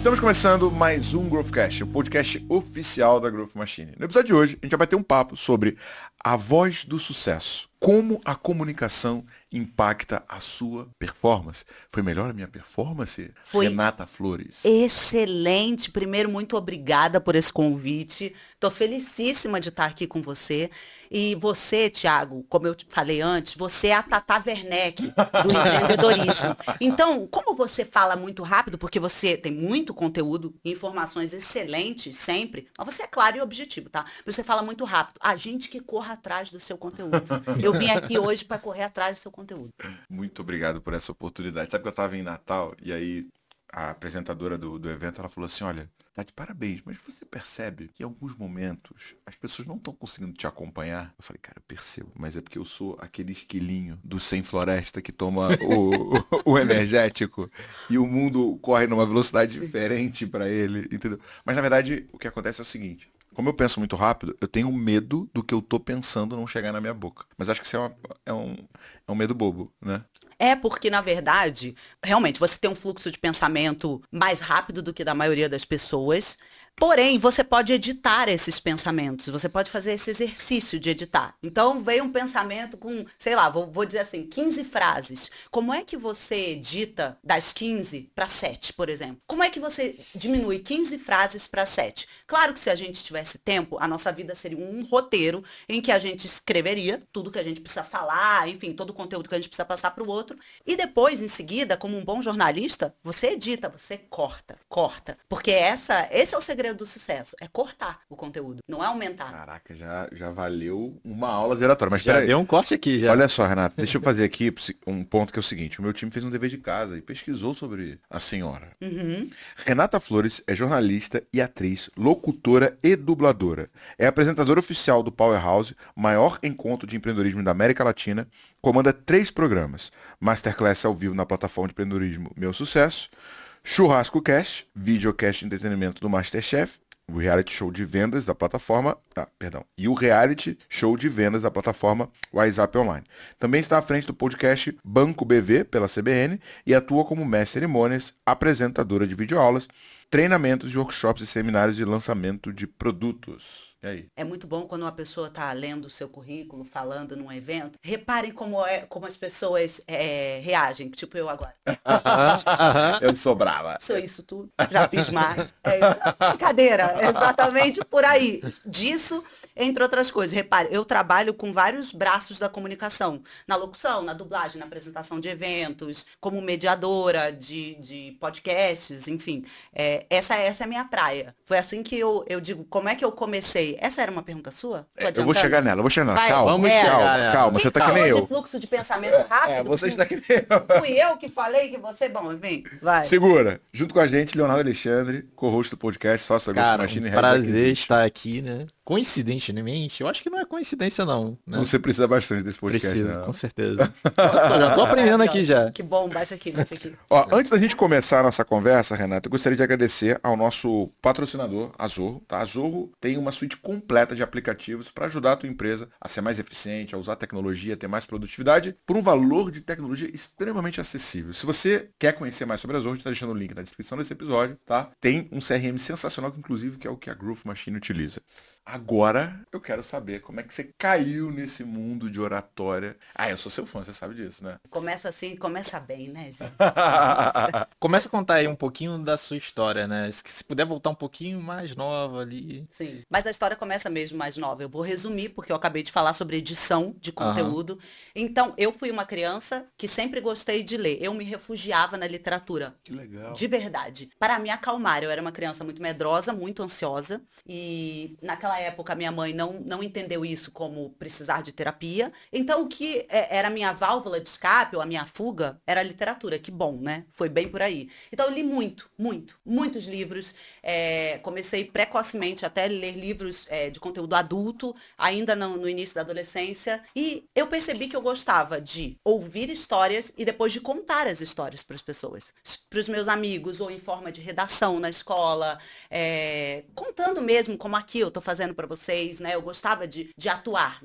Estamos começando mais um Growthcast, o podcast oficial da Growth Machine. No episódio de hoje, a gente vai ter um papo sobre a voz do sucesso. Como a comunicação impacta a sua performance. Foi melhor a minha performance? Foi Renata Flores. Excelente. Primeiro, muito obrigada por esse convite. Estou felicíssima de estar aqui com você. E você, Thiago, como eu te falei antes, você é a Tata Werneck do empreendedorismo. Então, como você fala muito rápido, porque você tem muito conteúdo, informações excelentes sempre, mas você é claro e objetivo, tá? Você fala muito rápido. A gente que corra atrás do seu conteúdo. Eu vim aqui hoje para correr atrás do seu conteúdo. Muito obrigado por essa oportunidade. Sabe que eu estava em Natal e aí a apresentadora do, do evento ela falou assim, olha, tá de parabéns, mas você percebe que em alguns momentos as pessoas não estão conseguindo te acompanhar? Eu falei, cara, eu percebo, mas é porque eu sou aquele esquilinho do sem floresta que toma o, o, o energético e o mundo corre numa velocidade diferente para ele, entendeu? Mas na verdade o que acontece é o seguinte, como eu penso muito rápido, eu tenho medo do que eu tô pensando não chegar na minha boca. Mas acho que isso é, uma, é, um, é um medo bobo, né? É porque, na verdade, realmente, você tem um fluxo de pensamento mais rápido do que da maioria das pessoas. Porém, você pode editar esses pensamentos, você pode fazer esse exercício de editar. Então, veio um pensamento com, sei lá, vou, vou dizer assim, 15 frases. Como é que você edita das 15 para 7, por exemplo? Como é que você diminui 15 frases para 7? Claro que se a gente tivesse tempo, a nossa vida seria um roteiro em que a gente escreveria tudo que a gente precisa falar, enfim, todo o conteúdo que a gente precisa passar para o outro. E depois, em seguida, como um bom jornalista, você edita, você corta, corta. Porque essa, esse é o segredo do sucesso. É cortar o conteúdo, não é aumentar. Caraca, já, já valeu uma aula de oratória. Mas Já peraí. deu um corte aqui, já. Olha só, Renato, deixa eu fazer aqui um ponto que é o seguinte. O meu time fez um dever de casa e pesquisou sobre a senhora. Uhum. Renata Flores é jornalista e atriz, locutora e dubladora. É apresentadora oficial do Powerhouse, maior encontro de empreendedorismo da América Latina. Comanda três programas. Masterclass ao vivo na plataforma de empreendedorismo Meu Sucesso. Churrasco Cast, videocast de entretenimento do Masterchef, o reality show de vendas da plataforma, ah, perdão, e o reality show de vendas da plataforma WhatsApp Online. Também está à frente do podcast Banco BV pela CBN e atua como mestre cerimônias, apresentadora de videoaulas, treinamentos de workshops e seminários de lançamento de produtos. E aí? É muito bom quando uma pessoa está lendo o seu currículo, falando num evento. Reparem como, é, como as pessoas é, reagem, tipo eu agora. Eu sou brava. Sou isso tudo, já fiz mais. É, brincadeira, exatamente por aí. Disso, entre outras coisas. Repare, eu trabalho com vários braços da comunicação. Na locução, na dublagem, na apresentação de eventos, como mediadora de, de podcasts, enfim. É, essa, essa é a minha praia. Foi assim que eu, eu digo, como é que eu comecei? Essa era uma pergunta sua? Tô Eu vou chegar nela, eu vou chegar nela. Vai, calma, vamos é, calma, calma. Quem Você tá que nem de eu. fluxo de pensamento rápido? É, você está que nem eu. Fui eu que falei que você... Bom, enfim, vai. Segura. Junto com a gente, Leonardo Alexandre, co-host do podcast, sócio da Ghost Cara, Machine um prazer estar aqui, né? Coincidentemente, eu acho que não é coincidência não, né? Você precisa bastante desse podcast. Preciso, né? com certeza. Eu já tô aprendendo aqui já. Que bom, baixa aqui, baixa aqui. Ó, antes da gente começar a nossa conversa, Renato, eu gostaria de agradecer ao nosso patrocinador, a Zorro. Tá? A Zorro tem uma suíte completa de aplicativos para ajudar a tua empresa a ser mais eficiente, a usar tecnologia, a ter mais produtividade, por um valor de tecnologia extremamente acessível. Se você quer conhecer mais sobre a Zorro, a gente tá deixando o link na descrição desse episódio, tá? Tem um CRM sensacional, que inclusive que é o que a Groove Machine utiliza. Agora, eu quero saber como é que você caiu nesse mundo de oratória. Ah, eu sou seu fã, você sabe disso, né? Começa assim, começa bem, né, gente? Começa a contar aí um pouquinho da sua história, né? Se puder voltar um pouquinho mais nova ali. Sim. Mas a história começa mesmo mais nova. Eu vou resumir, porque eu acabei de falar sobre edição de conteúdo. Então, eu fui uma criança que sempre gostei de ler. Eu me refugiava na literatura. Que legal. De verdade. Para me acalmar, eu era uma criança muito medrosa, muito ansiosa. E naquela época, minha mãe não, não entendeu isso como precisar de terapia. Então, o que é, era a minha válvula de escape, ou a minha fuga, era a literatura. Que bom, né? Foi bem por aí. Então, eu li muito, muito, muitos livros. É, comecei precocemente até ler livros é, de conteúdo adulto, ainda no, no início da adolescência. E eu percebi que eu gostava de ouvir histórias e depois de contar as histórias para as pessoas. Para os meus amigos, ou em forma de redação na escola, é, contando mesmo, como aqui eu estou fazendo dizendo para vocês, né? Eu gostava de, de atuar,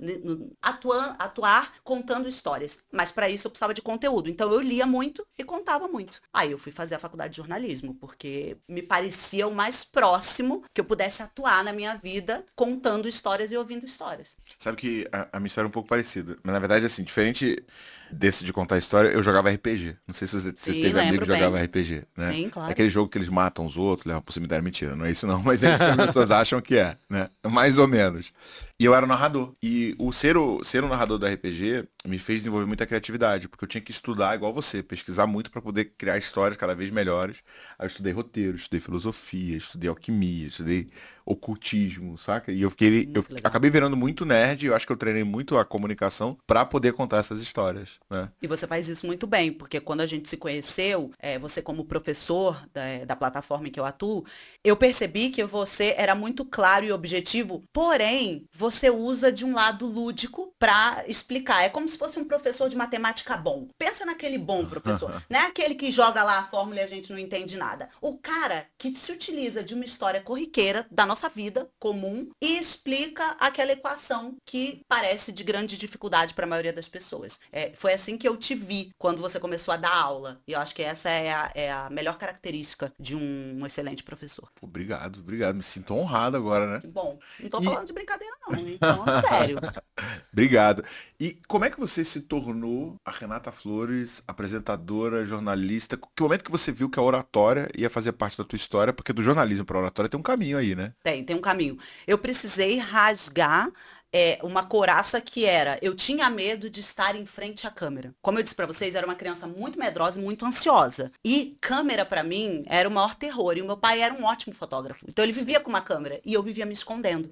atuar, atuar contando histórias. Mas para isso eu precisava de conteúdo. Então eu lia muito e contava muito. Aí eu fui fazer a faculdade de jornalismo, porque me parecia o mais próximo que eu pudesse atuar na minha vida contando histórias e ouvindo histórias. Sabe que a, a minha história é um pouco parecida. Mas na verdade, assim, diferente desse de contar história, eu jogava RPG. Não sei se você, Sim, teve amigo que jogava RPG, né? Sim, claro. Aquele jogo que eles matam os outros, levam pro cemitério. Mentira, não é isso não. Mas é isso que as pessoas acham que é, né? Mais ou menos. E eu era narrador. E o ser, o ser o narrador do RPG me fez desenvolver muita criatividade, porque eu tinha que estudar igual você, pesquisar muito para poder criar histórias cada vez melhores. Aí eu estudei roteiro, estudei filosofia, estudei alquimia, estudei ocultismo, saca? E eu fiquei, eu legal. acabei virando muito nerd, eu acho que eu treinei muito a comunicação para poder contar essas histórias, né? E você faz isso muito bem, porque quando a gente se conheceu, é, você como professor da, da plataforma em que eu atuo, eu percebi que você era muito claro e objetivo, porém, você usa de um lado lúdico para explicar. É como se fosse um professor de matemática bom. Pensa naquele bom professor, não é aquele que joga lá a fórmula e a gente não entende nada. O cara que se utiliza de uma história corriqueira da nossa nossa vida comum e explica aquela equação que parece de grande dificuldade para a maioria das pessoas. É, foi assim que eu te vi quando você começou a dar aula. E eu acho que essa é a, é a melhor característica de um, um excelente professor. Obrigado, obrigado. Me sinto honrado agora, né? Bom, não tô e... falando de brincadeira não, então, sério. obrigado. E como é que você se tornou a Renata Flores, apresentadora, jornalista? Que momento que você viu que a oratória ia fazer parte da tua história? Porque do jornalismo para a oratória tem um caminho aí, né? Tem, tem um caminho. Eu precisei rasgar é, uma coraça que era, eu tinha medo de estar em frente à câmera. Como eu disse para vocês, era uma criança muito medrosa e muito ansiosa. E câmera para mim era o maior terror. E o meu pai era um ótimo fotógrafo. Então ele vivia com uma câmera e eu vivia me escondendo.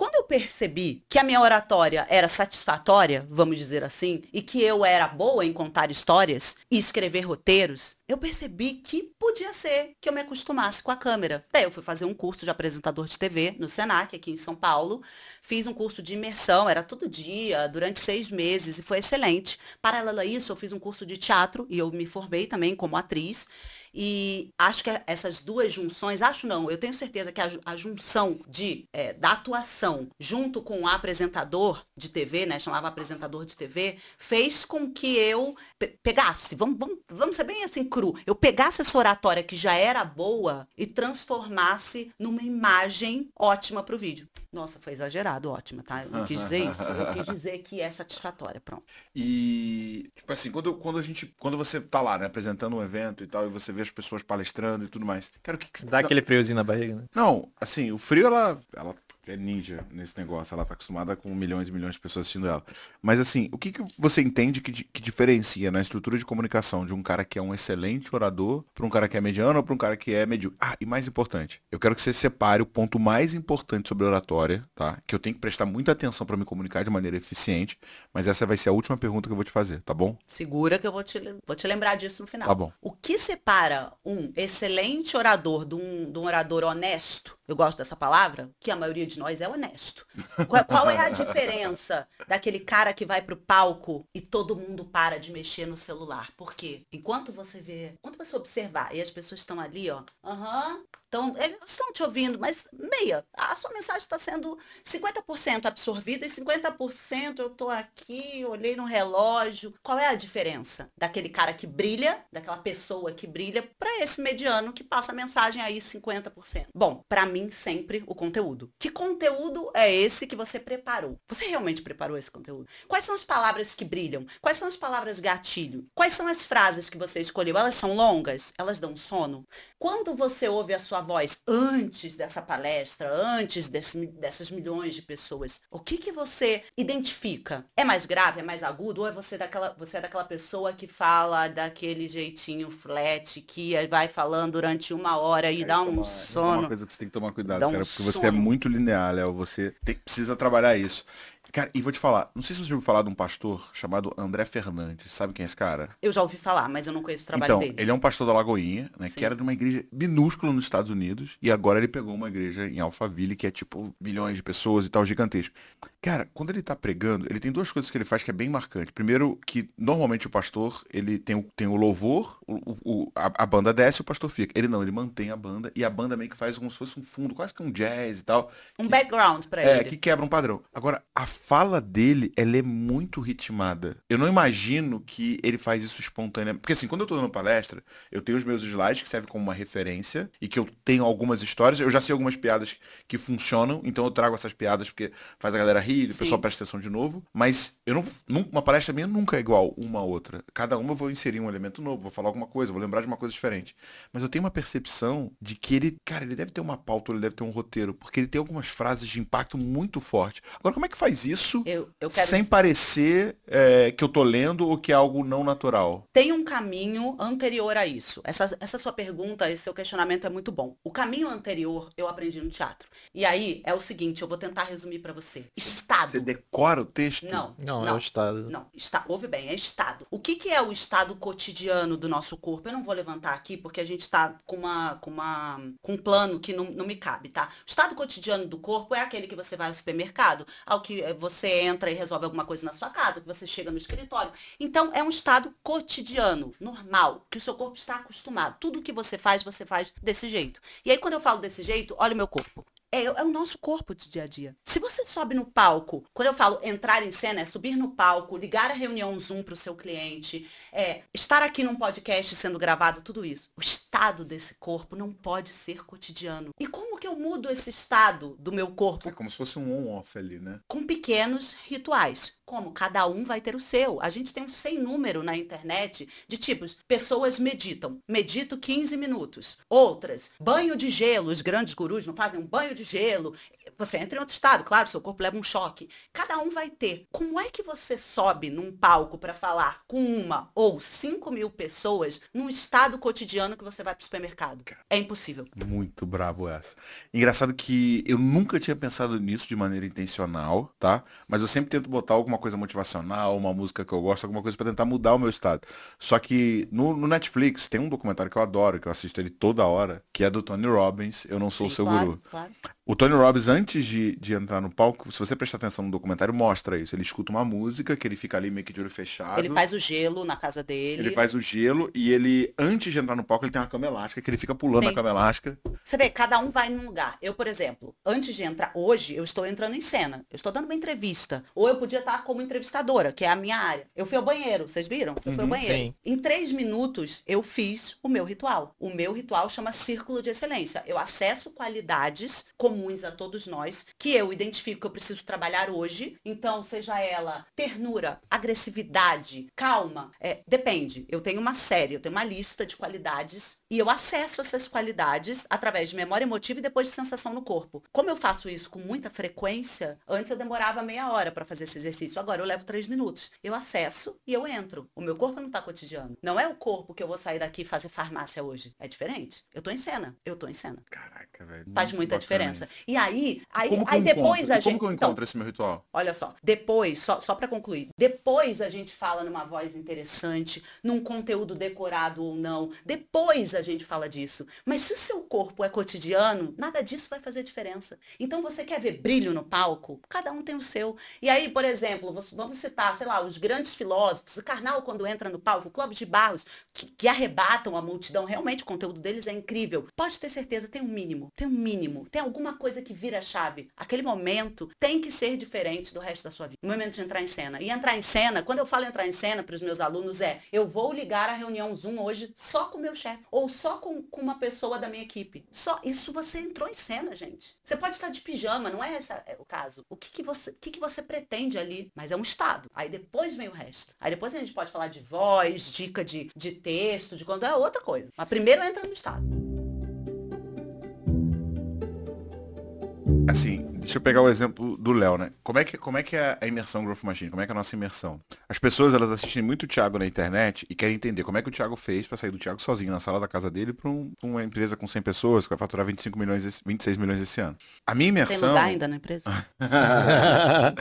Quando eu percebi que a minha oratória era satisfatória, vamos dizer assim, e que eu era boa em contar histórias e escrever roteiros, eu percebi que podia ser que eu me acostumasse com a câmera. Daí eu fui fazer um curso de apresentador de TV no Senac, aqui em São Paulo. Fiz um curso de imersão, era todo dia, durante seis meses, e foi excelente. Paralelo a isso, eu fiz um curso de teatro e eu me formei também como atriz. E acho que essas duas junções, acho não, eu tenho certeza que a, a junção de, é, da atuação junto com o apresentador de TV, né, chamava apresentador de TV, fez com que eu pe pegasse, vamos, vamos, vamos ser bem assim cru, eu pegasse essa oratória que já era boa e transformasse numa imagem ótima para o vídeo. Nossa, foi exagerado, ótima, tá? Eu não quis dizer isso. Eu quis dizer que é satisfatória, pronto. E, tipo assim, quando, quando a gente. Quando você tá lá, né, apresentando um evento e tal, e você vê as pessoas palestrando e tudo mais. Quero que. Dá aquele friozinho na barriga, né? Não, assim, o frio ela, ela é ninja nesse negócio. Ela tá acostumada com milhões e milhões de pessoas assistindo ela. Mas assim, o que, que você entende que, que diferencia na estrutura de comunicação de um cara que é um excelente orador para um cara que é mediano ou para um cara que é medíocre? Ah, e mais importante, eu quero que você separe o ponto mais importante sobre oratória, tá? Que eu tenho que prestar muita atenção para me comunicar de maneira eficiente, mas essa vai ser a última pergunta que eu vou te fazer, tá bom? Segura que eu vou te, vou te lembrar disso no final. Tá bom. O que separa um excelente orador de um, de um orador honesto eu gosto dessa palavra, que a maioria de nós é honesto. Qual, qual é a diferença daquele cara que vai pro palco e todo mundo para de mexer no celular? Por quê? Enquanto você vê, enquanto você observar e as pessoas estão ali, ó, aham, uhum, então, eles estão te ouvindo, mas meia. A sua mensagem está sendo 50% absorvida e 50% eu estou aqui, olhei no relógio. Qual é a diferença daquele cara que brilha, daquela pessoa que brilha, para esse mediano que passa a mensagem aí 50%? Bom, para mim, sempre o conteúdo. Que conteúdo é esse que você preparou? Você realmente preparou esse conteúdo? Quais são as palavras que brilham? Quais são as palavras gatilho? Quais são as frases que você escolheu? Elas são longas? Elas dão sono? Quando você ouve a sua voz antes dessa palestra, antes desse, dessas milhões de pessoas, o que que você identifica? É mais grave, é mais agudo, ou é você daquela, você é daquela pessoa que fala daquele jeitinho flat, que vai falando durante uma hora e é, dá um é uma, sono? É uma coisa que você tem que tomar cuidado, cara, porque sono. você é muito linear, Léo, você tem, precisa trabalhar isso. Cara, e vou te falar, não sei se você já ouviu falar de um pastor chamado André Fernandes. Sabe quem é esse cara? Eu já ouvi falar, mas eu não conheço o trabalho Então, dele. ele é um pastor da Lagoinha, né? Sim. Que era de uma igreja minúscula nos Estados Unidos. E agora ele pegou uma igreja em Alphaville, que é tipo milhões de pessoas e tal, gigantesco. Cara, quando ele tá pregando, ele tem duas coisas que ele faz que é bem marcante. Primeiro, que normalmente o pastor, ele tem o, tem o louvor, o, o- a, a banda desce e o pastor fica. Ele não, ele mantém a banda e a banda meio que faz como se fosse um fundo, quase que um jazz e tal. Um background pra É, ele. que quebra um padrão. Agora, a fala dele, ela é muito ritmada. Eu não imagino que ele faz isso espontaneamente. Porque assim, quando eu tô dando palestra, eu tenho os meus slides que servem como uma referência e que eu tenho algumas histórias. Eu já sei algumas piadas que funcionam, então eu trago essas piadas porque faz a galera rir, o Sim. pessoal presta atenção de novo. Mas eu não, uma palestra minha nunca é igual uma a outra. Cada uma eu vou inserir um elemento novo, vou falar alguma coisa, vou lembrar de uma coisa diferente. Mas eu tenho uma percepção de que ele, cara, ele deve ter uma pauta, ele deve ter um roteiro, porque ele tem algumas frases de impacto muito forte. Agora, como é que faz isso Eu, eu quero sem parecer é, que eu tô lendo ou que é algo não natural? Tem um caminho anterior a isso. Essa, essa sua pergunta, esse seu questionamento é muito bom. O caminho anterior eu aprendi no teatro. E aí é o seguinte, eu vou tentar resumir pra você. Estado. Você decora o texto? Não, Não, é o estado. Não, está, ouve bem, é estado. O que, que é o estado cotidiano do nosso corpo? Eu não vou levantar aqui porque a gente está com uma, com uma, com um plano que não, não me cabe, tá? O estado cotidiano do corpo é aquele que você vai ao supermercado, ao que você entra e resolve alguma coisa na sua casa, que você chega no escritório. Então, é um estado cotidiano, normal, que o seu corpo está acostumado. Tudo que você faz, você faz desse jeito. E aí, quando eu falo desse jeito, olha o meu corpo. É, é o nosso corpo de dia a dia. Se você sobe no palco, quando eu falo entrar em cena, é subir no palco, ligar a reunião Zoom para o seu cliente, é estar aqui num podcast sendo gravado, tudo isso. O estado desse corpo não pode ser cotidiano. E como que eu mudo esse estado do meu corpo? É como se fosse um on-off ali, né? com pequenos rituais. Como cada um vai ter o seu. A gente tem um sem número na internet de tipos. Pessoas meditam. Medito 15 minutos. Outras, banho de gelo. Os grandes gurus não fazem um banho de gelo. Você entra em outro estado, claro, seu corpo leva um choque. Cada um vai ter. Como é que você sobe num palco para falar com uma ou cinco mil pessoas num estado cotidiano que você vai pro supermercado? É impossível. Muito brabo essa. Engraçado que eu nunca tinha pensado nisso de maneira intencional, tá? Mas eu sempre tento botar alguma coisa motivacional, uma música que eu gosto, alguma coisa pra tentar mudar o meu estado. Só que no, no Netflix tem um documentário que eu adoro, que eu assisto ele toda hora, que é do Tony Robbins, Eu Não Sou o Sim, Seu claro, Guru. claro. O Tony Robbins, antes de, de entrar no palco, se você prestar atenção no documentário, mostra isso. Ele escuta uma música, que ele fica ali meio que de olho fechado. Ele faz o gelo na casa dele. Ele faz o gelo e ele, antes de entrar no palco, ele tem uma cama elástica, que ele fica pulando Sim. a cama elástica. Você vê, cada um vai num lugar. Eu, por exemplo, antes de entrar, hoje eu estou entrando em cena. Eu estou dando uma entrevista. Ou eu podia estar como entrevistadora, que é a minha área. Eu fui ao banheiro, vocês viram? Eu fui ao banheiro. sim. Em três minutos, eu fiz o meu ritual. O meu ritual chama Círculo de Excelência. Eu acesso qualidades comuns a todos nós, que eu identifico que eu preciso trabalhar hoje. Então, seja ela ternura, agressividade, calma, é, depende. Eu tenho uma série, eu tenho uma lista de qualidades e eu acesso essas qualidades através de memória emotiva e depois de sensação no corpo. Como eu faço isso com muita frequência, antes eu demorava meia hora para fazer esse exercício, agora eu levo três minutos. Eu acesso e eu entro. O meu corpo não está cotidiano. Não é o corpo que eu vou sair daqui e fazer farmácia hoje. É diferente. Eu tô em cena. Eu tô em cena. Caraca, velho. Faz muita diferença. isso. E aí, aí, Como aí depois encontro? a gente. Como que eu Então, encontro esse meu ritual? Olha só, depois, só, só para concluir, depois a gente fala numa voz interessante, num conteúdo decorado ou não, depois a gente fala disso. Mas se o seu corpo é cotidiano, nada disso vai fazer diferença. Então você quer ver brilho no palco? Cada um tem o seu. E aí, por exemplo, vamos citar, sei lá, os grandes filósofos, o Karnal quando entra no palco, o Clóvis de Barros, que, que arrebatam a multidão, realmente o conteúdo deles é incrível. Pode ter certeza, tem um mínimo, tem um mínimo, tem alguma coisa que vira chave. Aquele momento tem que ser diferente do resto da sua vida. O momento de entrar em cena. E entrar em cena, quando eu falo entrar em cena para os meus alunos é, eu vou ligar a reunião Zoom hoje só com o meu chefe ou só com, com uma pessoa da minha equipe. Só isso você entrou em cena, gente. Você pode estar de pijama, não é esse o caso. O que, que você, o que, que você pretende ali? Mas é um estado. Aí depois vem o resto. Aí depois a gente pode falar de voz, dica de, de texto, de quando é outra coisa. Mas primeiro entra no estado. Assim, Deixa eu pegar o exemplo do Léo, né? Como é, que, como é que é a imersão Growth Machine? Como é que é a nossa imersão? As pessoas, elas assistem muito o Thiago na internet e querem entender como é que o Thiago fez para sair do Thiago sozinho na sala da casa dele para um, uma empresa com 100 pessoas que vai faturar 25 milhões, 26 milhões esse ano. A minha imersão... Tem lugar ainda na empresa?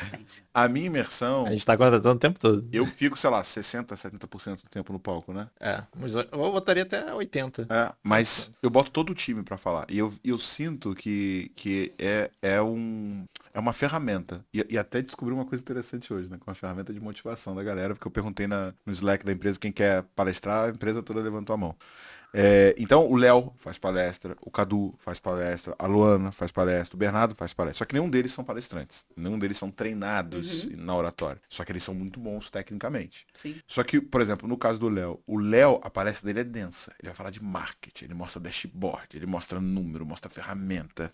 a minha imersão... A gente tá contratando o tempo todo. Eu fico, sei lá, 60, 70% do tempo no palco, né? É, mas eu botaria até 80. É, mas eu boto todo o time para falar. E eu, eu sinto que, que é, é um é uma ferramenta. E, e, até descobri uma coisa interessante hoje, né? Com uma ferramenta de motivação da galera, porque eu perguntei na, no Slack da empresa quem quer palestrar, a empresa toda levantou a mão. É, então o Léo faz palestra, o Cadu faz palestra, a Luana faz palestra, o Bernardo faz palestra. Só que nenhum deles são palestrantes. Nenhum deles são treinados uhum. na oratória. Só que eles são muito bons tecnicamente. Sim. Só que, por exemplo, no caso do Léo, o Léo, a palestra dele é densa. Ele vai falar de marketing, ele mostra dashboard, ele mostra número, mostra ferramenta.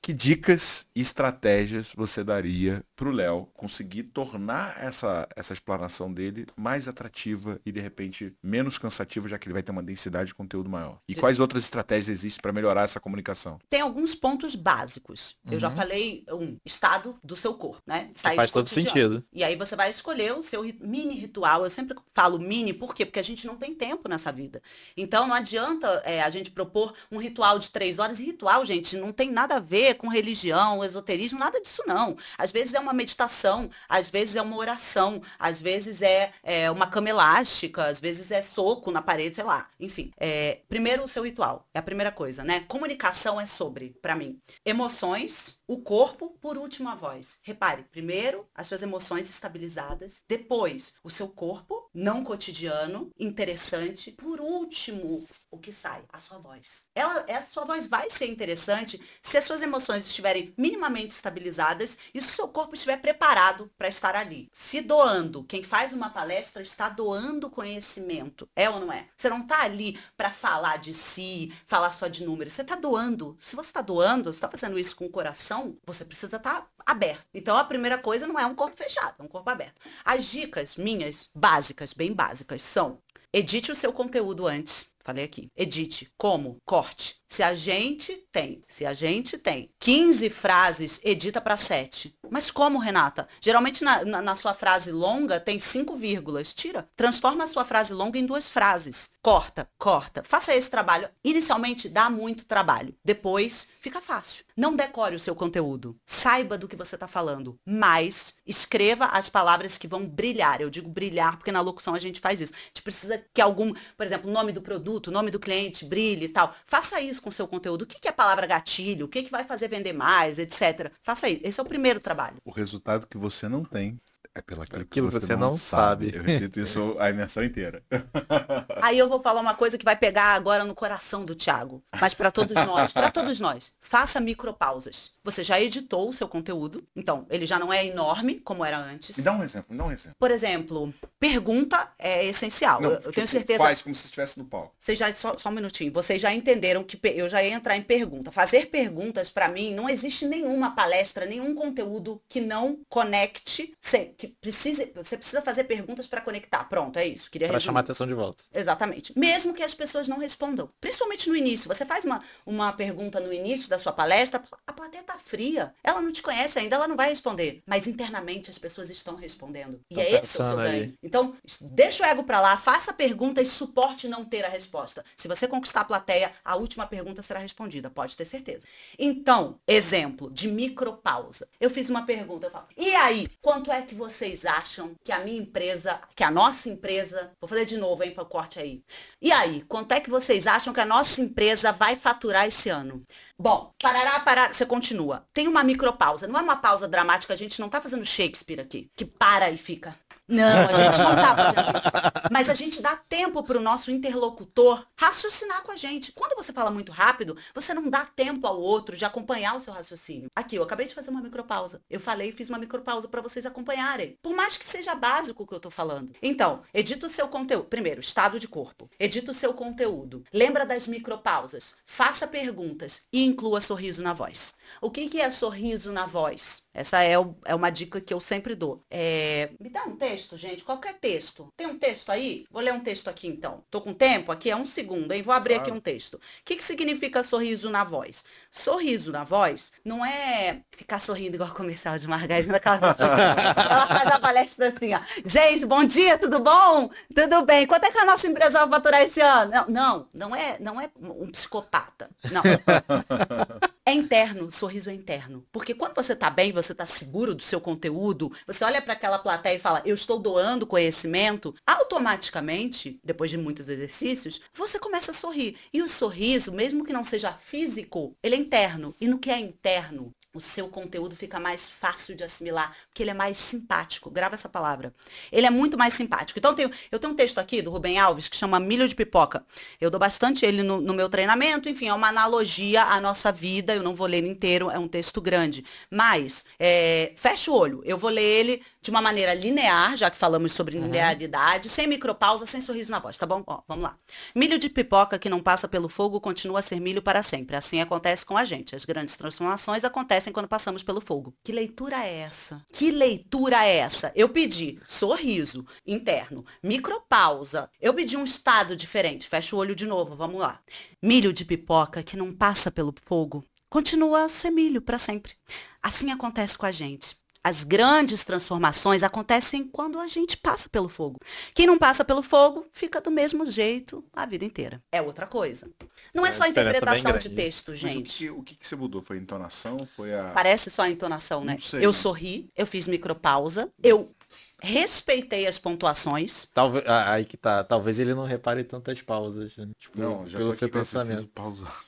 Que dicas e estratégias você daria para o Léo conseguir tornar essa, essa explanação dele mais atrativa e de repente menos cansativa, já que ele vai ter uma densidade de conteúdo maior? E quais outras estratégias existem para melhorar essa comunicação? Tem alguns pontos básicos. Uhum. Eu já uhum. falei um estado do seu corpo, né? Sair faz todo sentido. E aí você vai escolher o seu mini ritual. Eu sempre falo mini, por quê? Porque a gente não tem tempo nessa vida. Então não adianta é, a gente propor um ritual de três horas. E ritual, gente, não tem nada a ver com religião, esoterismo, nada disso não. Às vezes é uma meditação, às vezes é uma oração, às vezes é, é uma cama elástica, às vezes é soco na parede, sei lá. Enfim, é, primeiro o seu ritual, é a primeira coisa, né? Comunicação é sobre, para mim, emoções, o corpo, por último a voz. Repare, primeiro as suas emoções estabilizadas, depois o seu corpo, não cotidiano, interessante, por último o que sai, a sua voz. Ela, a sua voz vai ser interessante se as suas emoções estiverem minimamente estabilizadas e se o seu corpo estiver preparado para estar ali. Se doando, quem faz uma palestra está doando conhecimento, é ou não é? Você não está ali para falar de si, falar só de números, você está doando. Se você está doando, está fazendo isso com o coração, você precisa estar tá aberto. Então a primeira coisa não é um corpo fechado, é um corpo aberto. As dicas minhas, básicas, bem básicas, são edite o seu conteúdo antes. Falei aqui. Edite. Como? Corte. Se a gente tem, se a gente tem 15 frases, edita para 7. Mas como, Renata? Geralmente na, na, na, sua frase longa tem cinco vírgulas. Tira. Transforma a sua frase longa em duas frases. Corta, corta. Faça esse trabalho. Inicialmente dá muito trabalho. Depois fica fácil. Não decore o seu conteúdo. Saiba do que você está falando. Mas escreva as palavras que vão brilhar. Eu digo brilhar porque na locução a gente faz isso. A gente precisa que algum, por exemplo, o nome do produto, o nome do cliente brilhe e tal. Faça isso com o seu conteúdo. O que, que é palavra gatilho? O que, que vai fazer vender mais, etc. Faça isso. Esse é o primeiro trabalho. O resultado que você não tem é pelo aquilo, aquilo que você, não, não sabe. sabe. Eu repito isso a imersão inteira. Aí eu vou falar uma coisa que vai pegar agora no coração do Thiago. Mas para todos nós, para todos nós, faça micropausas. Você já editou o seu conteúdo, então ele já não é enorme como era antes. Me dá um exemplo, me dá um exemplo. Por exemplo, pergunta é essencial. Não, eu, eu tenho certeza. Faz como se estivesse no palco. Vocês já só, só um minutinho. Vocês já entenderam que eu já ia entrar em pergunta. Fazer perguntas para mim não existe nenhuma palestra, nenhum conteúdo que não conecte, que precise, você precisa fazer perguntas para conectar. Pronto, é isso. Queria para chamar a atenção de volta. Exatamente. Mesmo que as pessoas não respondam, principalmente no início. Você faz uma, uma pergunta no início da sua palestra, a plateia tá fria. Ela não te conhece ainda, ela não vai responder. Mas internamente as pessoas estão respondendo. E é esse o seu ganho. Então, deixa o ego para lá, faça pergunta e suporte não ter a resposta. Se você conquistar a plateia, a última pergunta será respondida, pode ter certeza. Então, exemplo de micropausa. Eu fiz uma pergunta, eu falo, e aí, quanto é que vocês acham que a minha empresa, que a nossa empresa, vou fazer de novo, hein, para corte aí. E aí, quanto é que vocês acham que a nossa empresa vai faturar esse ano? Bom, parará, parar, você continua. Tem uma micropausa, não é uma pausa dramática, a gente não tá fazendo Shakespeare aqui, que para e fica. Não, a gente não tá fazendo isso. Mas a gente dá tempo para o nosso interlocutor raciocinar com a gente. Quando você fala muito rápido, você não dá tempo ao outro de acompanhar o seu raciocínio. Aqui, eu acabei de fazer uma micropausa. Eu falei e fiz uma micropausa para vocês acompanharem. Por mais que seja básico o que eu tô falando. Então, edita o seu conteúdo. Primeiro, estado de corpo. Edita o seu conteúdo. Lembra das micropausas. Faça perguntas e inclua sorriso na voz. O que, que é sorriso na voz? Essa é, o, é uma dica que eu sempre dou. É, me dá um texto, gente, qualquer texto. Tem um texto aí? Vou ler um texto aqui então. Tô com tempo? Aqui é um segundo, hein? Vou abrir claro. aqui um texto. O que, que significa sorriso na voz? Sorriso na voz não é ficar sorrindo igual comercial de margarina, ela faz a palestra assim, ó. Gente, bom dia, tudo bom? Tudo bem. Quanto é que a nossa empresa vai faturar esse ano? Não, não, não é, não é um psicopata. Não. É interno, sorriso é interno. Porque quando você está bem, você está seguro do seu conteúdo, você olha para aquela plateia e fala, eu estou doando conhecimento, automaticamente, depois de muitos exercícios, você começa a sorrir. E o sorriso, mesmo que não seja físico, ele é interno. E no que é interno, o seu conteúdo fica mais fácil de assimilar, porque ele é mais simpático. Grava essa palavra. Ele é muito mais simpático. Então, eu tenho, eu tenho um texto aqui do Rubem Alves que chama Milho de Pipoca. Eu dou bastante ele no, no meu treinamento. Enfim, é uma analogia à nossa vida. Eu não vou ler ele inteiro, é um texto grande. Mas, é, fecha o olho. Eu vou ler ele de uma maneira linear, já que falamos sobre uhum. linearidade, sem micropausa, sem sorriso na voz, tá bom? Ó, vamos lá. Milho de pipoca que não passa pelo fogo continua a ser milho para sempre. Assim acontece com a gente. As grandes transformações acontecem quando passamos pelo fogo. Que leitura é essa? Que leitura é essa? Eu pedi sorriso interno, micropausa. Eu pedi um estado diferente. Fecha o olho de novo, vamos lá. Milho de pipoca que não passa pelo fogo continua a ser milho para sempre. Assim acontece com a gente. As grandes transformações acontecem quando a gente passa pelo fogo. Quem não passa pelo fogo fica do mesmo jeito a vida inteira. É outra coisa. Não é, é só interpretação de texto, gente. Mas o, que, o que, você mudou? Foi a entonação? Foi a. Parece só a entonação, né? Eu sorri, eu fiz micropausa, eu respeitei as pontuações. Talvez, aí que tá. Talvez ele não repare tantas pausas, né? tipo, não, já pelo seu pensamento. Pausar.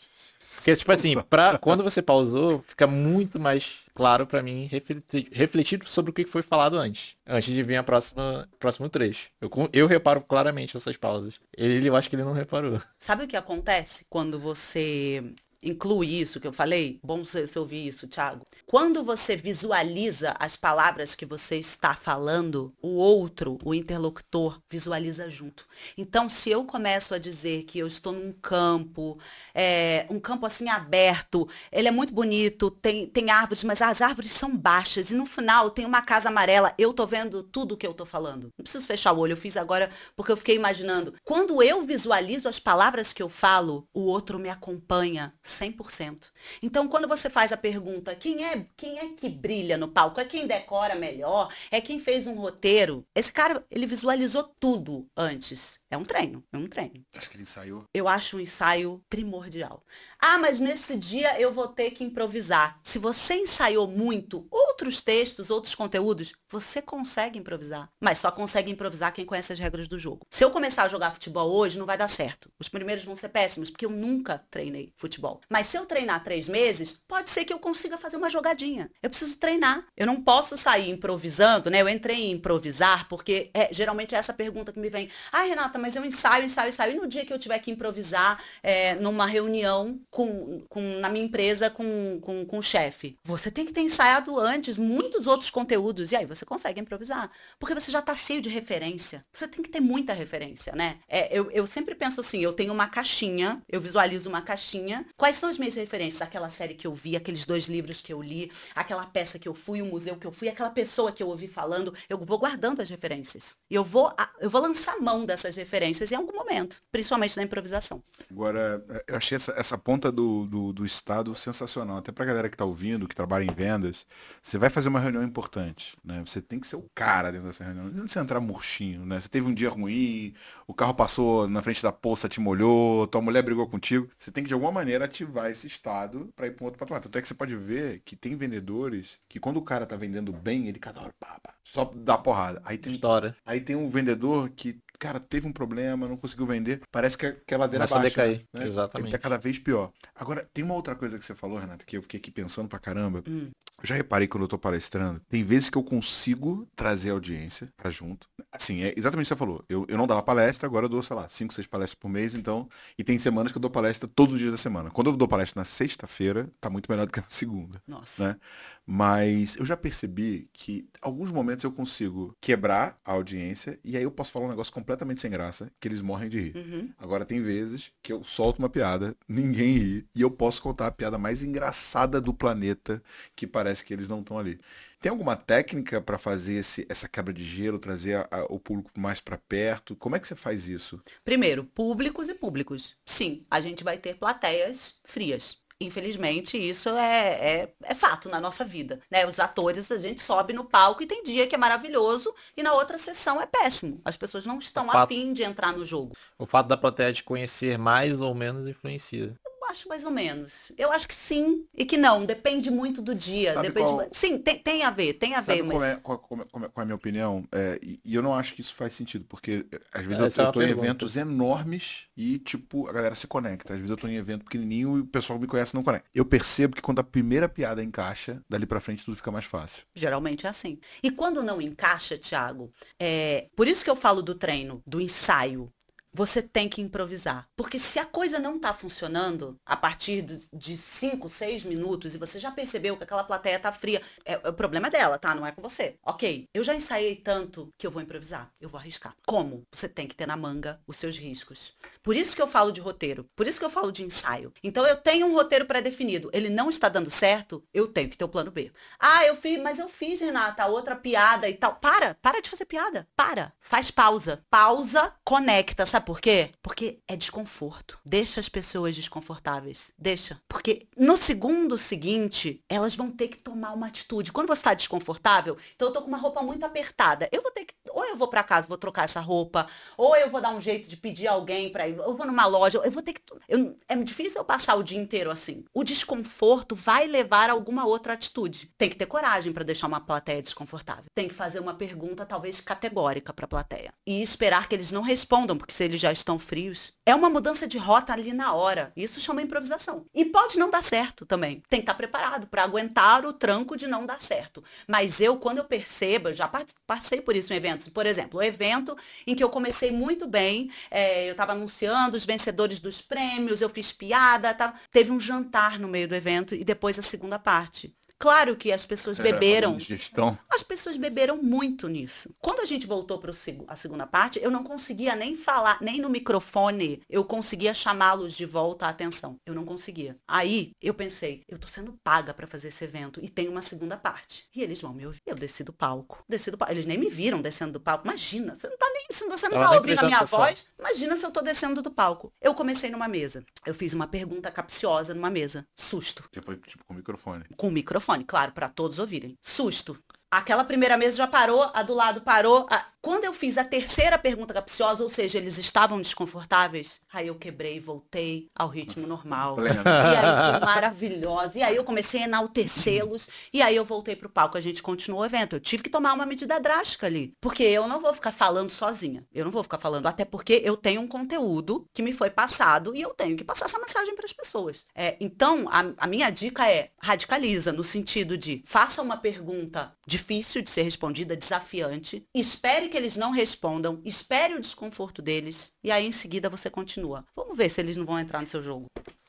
Porque, tipo assim, pra, quando você pausou, fica muito mais claro para mim refletir, refletir, sobre o que foi falado antes. Antes de vir a próxima próximo trecho. Eu, eu reparo claramente essas pausas. Ele, eu acho que ele não reparou. Sabe o que acontece quando você inclui isso que eu falei? Bom você, ouvir isso, Thiago. Quando você visualiza as palavras que você está falando, o outro, o interlocutor, visualiza junto. Então, se eu começo a dizer que eu estou num campo, é, um campo assim aberto, ele é muito bonito, tem, tem árvores, mas as árvores são baixas, e no final tem uma casa amarela, eu tô vendo tudo o que eu tô falando. Não preciso fechar o olho, eu fiz agora porque eu fiquei imaginando. Quando eu visualizo as palavras que eu falo, o outro me acompanha 100%. Então, quando você faz a pergunta, quem é, quem é que brilha no palco? É quem decora melhor? É quem fez um roteiro? Esse cara, ele visualizou tudo antes. É um treino, é um treino. Acho que ele ensaiou? Eu acho um ensaio primordial. Ah, mas nesse dia eu vou ter que improvisar. Se você ensaiou muito outros textos, outros conteúdos, você consegue improvisar. Mas só consegue improvisar quem conhece as regras do jogo. Se eu começar a jogar futebol hoje, não vai dar certo. Os primeiros vão ser péssimos, porque eu nunca treinei futebol. Mas se eu treinar três meses, pode ser que eu consiga fazer uma jogadinha. Eu preciso treinar. Eu não posso sair improvisando, né? Eu entrei em improvisar porque é, geralmente é essa pergunta que me vem. Ah, Renata, mas eu ensaio, ensaio, ensaio. E no dia que eu tiver que improvisar é, numa reunião, com, com, na minha empresa com, com, com o chefe. Você tem que ter ensaiado antes muitos outros conteúdos e aí você consegue improvisar. Porque você já está cheio de referência. Você tem que ter muita referência, né? É, eu, eu sempre penso assim, eu tenho uma caixinha, eu visualizo uma caixinha. Quais são as minhas referências? Aquela série que eu vi, aqueles dois livros que eu li, aquela peça que eu fui, o museu que eu fui, aquela pessoa que eu ouvi falando. Eu vou guardando as referências. E eu vou, eu vou lançar mão dessas referências em algum momento, principalmente na improvisação. Agora, eu achei essa, essa ponta conta do, do, do Estado sensacional. Até para a galera que está ouvindo, que trabalha em vendas, você vai fazer uma reunião importante. Né? Você tem que ser o cara dentro dessa reunião. Não adianta você entrar murchinho. Né? Você teve um dia ruim, o carro passou na frente da poça, te molhou, tua mulher brigou contigo. Você tem que de alguma maneira ativar esse estado para ir para um outro patamar. Tanto é que você pode ver que tem vendedores que quando o cara tá vendendo bem, ele cada hora só dá porrada. Aí tem, História. aí tem um vendedor que cara, teve um problema, não conseguiu vender, parece que, que a ladeira Começa baixa. A decair. Né? Exatamente. Ele tá cada vez pior. Agora, tem uma outra coisa que você falou, Renata, que eu fiquei aqui pensando pra caramba. Hum. Eu já reparei quando eu tô palestrando, tem vezes que eu consigo trazer audiência pra junto. Assim, é exatamente o que você falou. Eu, eu não dava palestra, agora eu dou, sei lá, cinco, seis palestras por mês, então. E tem semanas que eu dou palestra todos os dias da semana. Quando eu dou palestra na sexta-feira, tá muito melhor do que na segunda. Nossa. Né? Mas eu já percebi que alguns momentos eu consigo quebrar a audiência e aí eu posso falar um negócio completamente completamente sem graça, que eles morrem de rir. Uhum. Agora tem vezes que eu solto uma piada, ninguém ri, e eu posso contar a piada mais engraçada do planeta, que parece que eles não estão ali. Tem alguma técnica para fazer esse, essa quebra de gelo, trazer a- a- o público mais para perto? Como é que você faz isso? Primeiro, públicos e públicos. Sim, a gente vai ter plateias frias. Infelizmente, isso é, é, é fato na nossa vida. Né? Os atores, a gente sobe no palco e tem dia que é maravilhoso e na outra sessão é péssimo. As pessoas não estão Fato. afim de entrar no jogo. O fato da plateia te conhecer mais ou menos influencia. Eu acho mais ou menos. Eu acho que sim e que não. Depende muito do dia. Sabe depende... qual- Sim, tem, tem a ver, tem a Sabe ver, qual, mas. é, qual, qual é- qual é- qual é a minha opinião? É, e, eu não acho que isso faz sentido, porque eh, às vezes Essa eu, é eu tô em pergunta. eventos enormes e, tipo, a galera se conecta. Às vezes eu tô em evento pequenininho e o pessoal que me conhece não conecta. Eu percebo que quando a primeira piada encaixa, dali pra frente tudo fica mais fácil. Geralmente é assim. E quando não encaixa, Thiago, é por isso que eu falo do treino, do ensaio. Você tem que improvisar. Porque se a coisa não está funcionando a partir de 5, 6 minutos e você já percebeu que aquela plateia tá fria, é, o problema é dela, tá? Não é com você. Ok, eu já ensaiei tanto que eu vou improvisar. Eu vou arriscar. Como? Você tem que ter na manga os seus riscos. Por isso que eu falo de roteiro. Por isso que eu falo de ensaio. Então eu tenho um roteiro pré-definido. Ele não está dando certo, eu tenho que ter o plano B. Ah, eu fiz, mas eu fiz, Renata, outra piada e tal. Para, para de fazer piada. Para. Faz pausa. Pausa, conecta. Sabe por quê? Porque é desconforto. Deixa as pessoas desconfortáveis. Deixa. Porque no segundo seguinte, elas vão ter que tomar uma atitude. Quando você está desconfortável, então eu tô com uma roupa muito apertada. Eu vou ter que. Ou eu vou para casa, vou trocar essa roupa, ou eu vou dar um jeito de pedir alguém para ir. Eu vou numa loja, eu vou ter que. eu- é difícil eu passar o dia inteiro assim. O desconforto vai levar a alguma outra atitude. Tem que ter coragem para deixar uma plateia desconfortável. Tem que fazer uma pergunta talvez categórica para a plateia e esperar que eles não respondam, porque se eles já estão frios, é uma mudança de rota ali na hora. Isso chama improvisação. E pode não dar certo também. Tem que estar preparado para aguentar o tranco de não dar certo. Mas eu, quando eu percebo, já passei por isso em eventos. Por exemplo, o evento em que eu comecei muito bem, é, eu estava anunciando os vencedores dos prêmios, eu fiz piada, tá? teve um jantar no meio do evento e depois a segunda parte. Claro que as pessoas beberam. Gestão. As pessoas beberam muito nisso. Quando a gente voltou para a segunda parte, eu não conseguia nem falar, nem no microfone eu conseguia chamá-los de volta à atenção. Eu não conseguia. Aí eu pensei, eu tô sendo paga para fazer esse evento e tem uma segunda parte. E eles vão me ouvir. Eu desci do palco. Desci do palco. Eles nem me viram descendo do palco. Imagina, você não tá nem, se você não Tava tá ouvindo a minha atenção. voz, imagina se eu tô descendo do palco. Eu comecei numa mesa. Eu fiz uma pergunta capciosa numa mesa. Susto Depois, tipo, com o microfone. com o microfone, claro, para todos ouvirem. Susto. Aquela primeira mesa já parou, a do lado parou. a- Quando eu fiz a terceira pergunta capciosa, ou seja, eles estavam desconfortáveis, aí eu quebrei e voltei ao ritmo normal. Pleno. E aí foi maravilhosa. E aí eu comecei a enaltecê-los. E aí eu voltei pro palco, a gente continuou o evento. Eu tive que tomar uma medida drástica ali. Porque eu não vou ficar falando sozinha. Eu não vou ficar falando, até porque eu tenho um conteúdo que me foi passado e eu tenho que passar essa mensagem para as pessoas. É, então, a, a minha dica é radicaliza, no sentido de faça uma pergunta difícil de ser respondida, desafiante, espere que eles não respondam, espere o desconforto deles e aí em seguida você continua. Vamos ver se eles não vão entrar no seu jogo.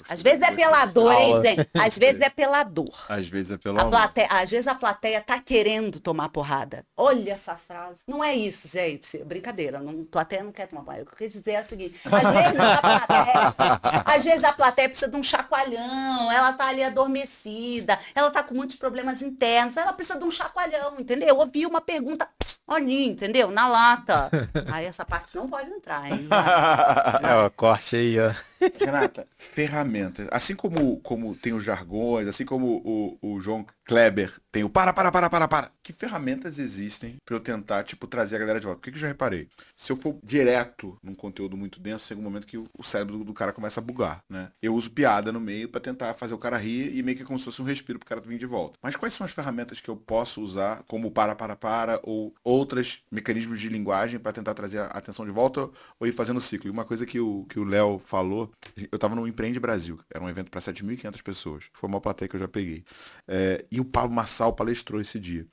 Às vezes é pelador, hein, gente? Às vezes é pelador. Às vezes é amor. plateia, às vezes a plateia tá querendo tomar porrada. Olha essa frase. Não é isso, gente. Brincadeira. Não, plateia não quer tomar porrada. O que eu quero dizer é o seguinte. Às vezes a plateia, às vezes a plateia precisa de um chacoalhão. Ela tá ali adormecida. Ela tá com muitos problemas internos. Ela precisa de um chacoalhão, entendeu? Ouvi uma pergunta. Olhinho, entendeu? Na lata. Aí essa parte não pode entrar, hein? É, ó, corte aí, ó. Renata, ferramentas. Assim como, como tem os jargões, assim como o, o João Kleber tem o para, para, para, para, para. Que ferramentas existem para eu tentar, tipo, trazer a galera de volta? Porque que eu já reparei? Se eu for direto num conteúdo muito denso, chega um momento que o, cérebro do, cara começa a bugar, né? Eu uso piada no meio para tentar fazer o cara rir e meio que como se fosse um respiro pro cara vir de volta. Mas quais são as ferramentas que eu posso usar, como para, para, para, ou outros mecanismos de linguagem para tentar trazer a atenção de volta ou ir fazendo ciclo? E uma coisa que o que o Léo falou, eu tava no Empreende Brasil, era um evento para 7.500 pessoas. Foi uma plateia que eu já peguei. É, e o Pablo Massal palestrou esse dia.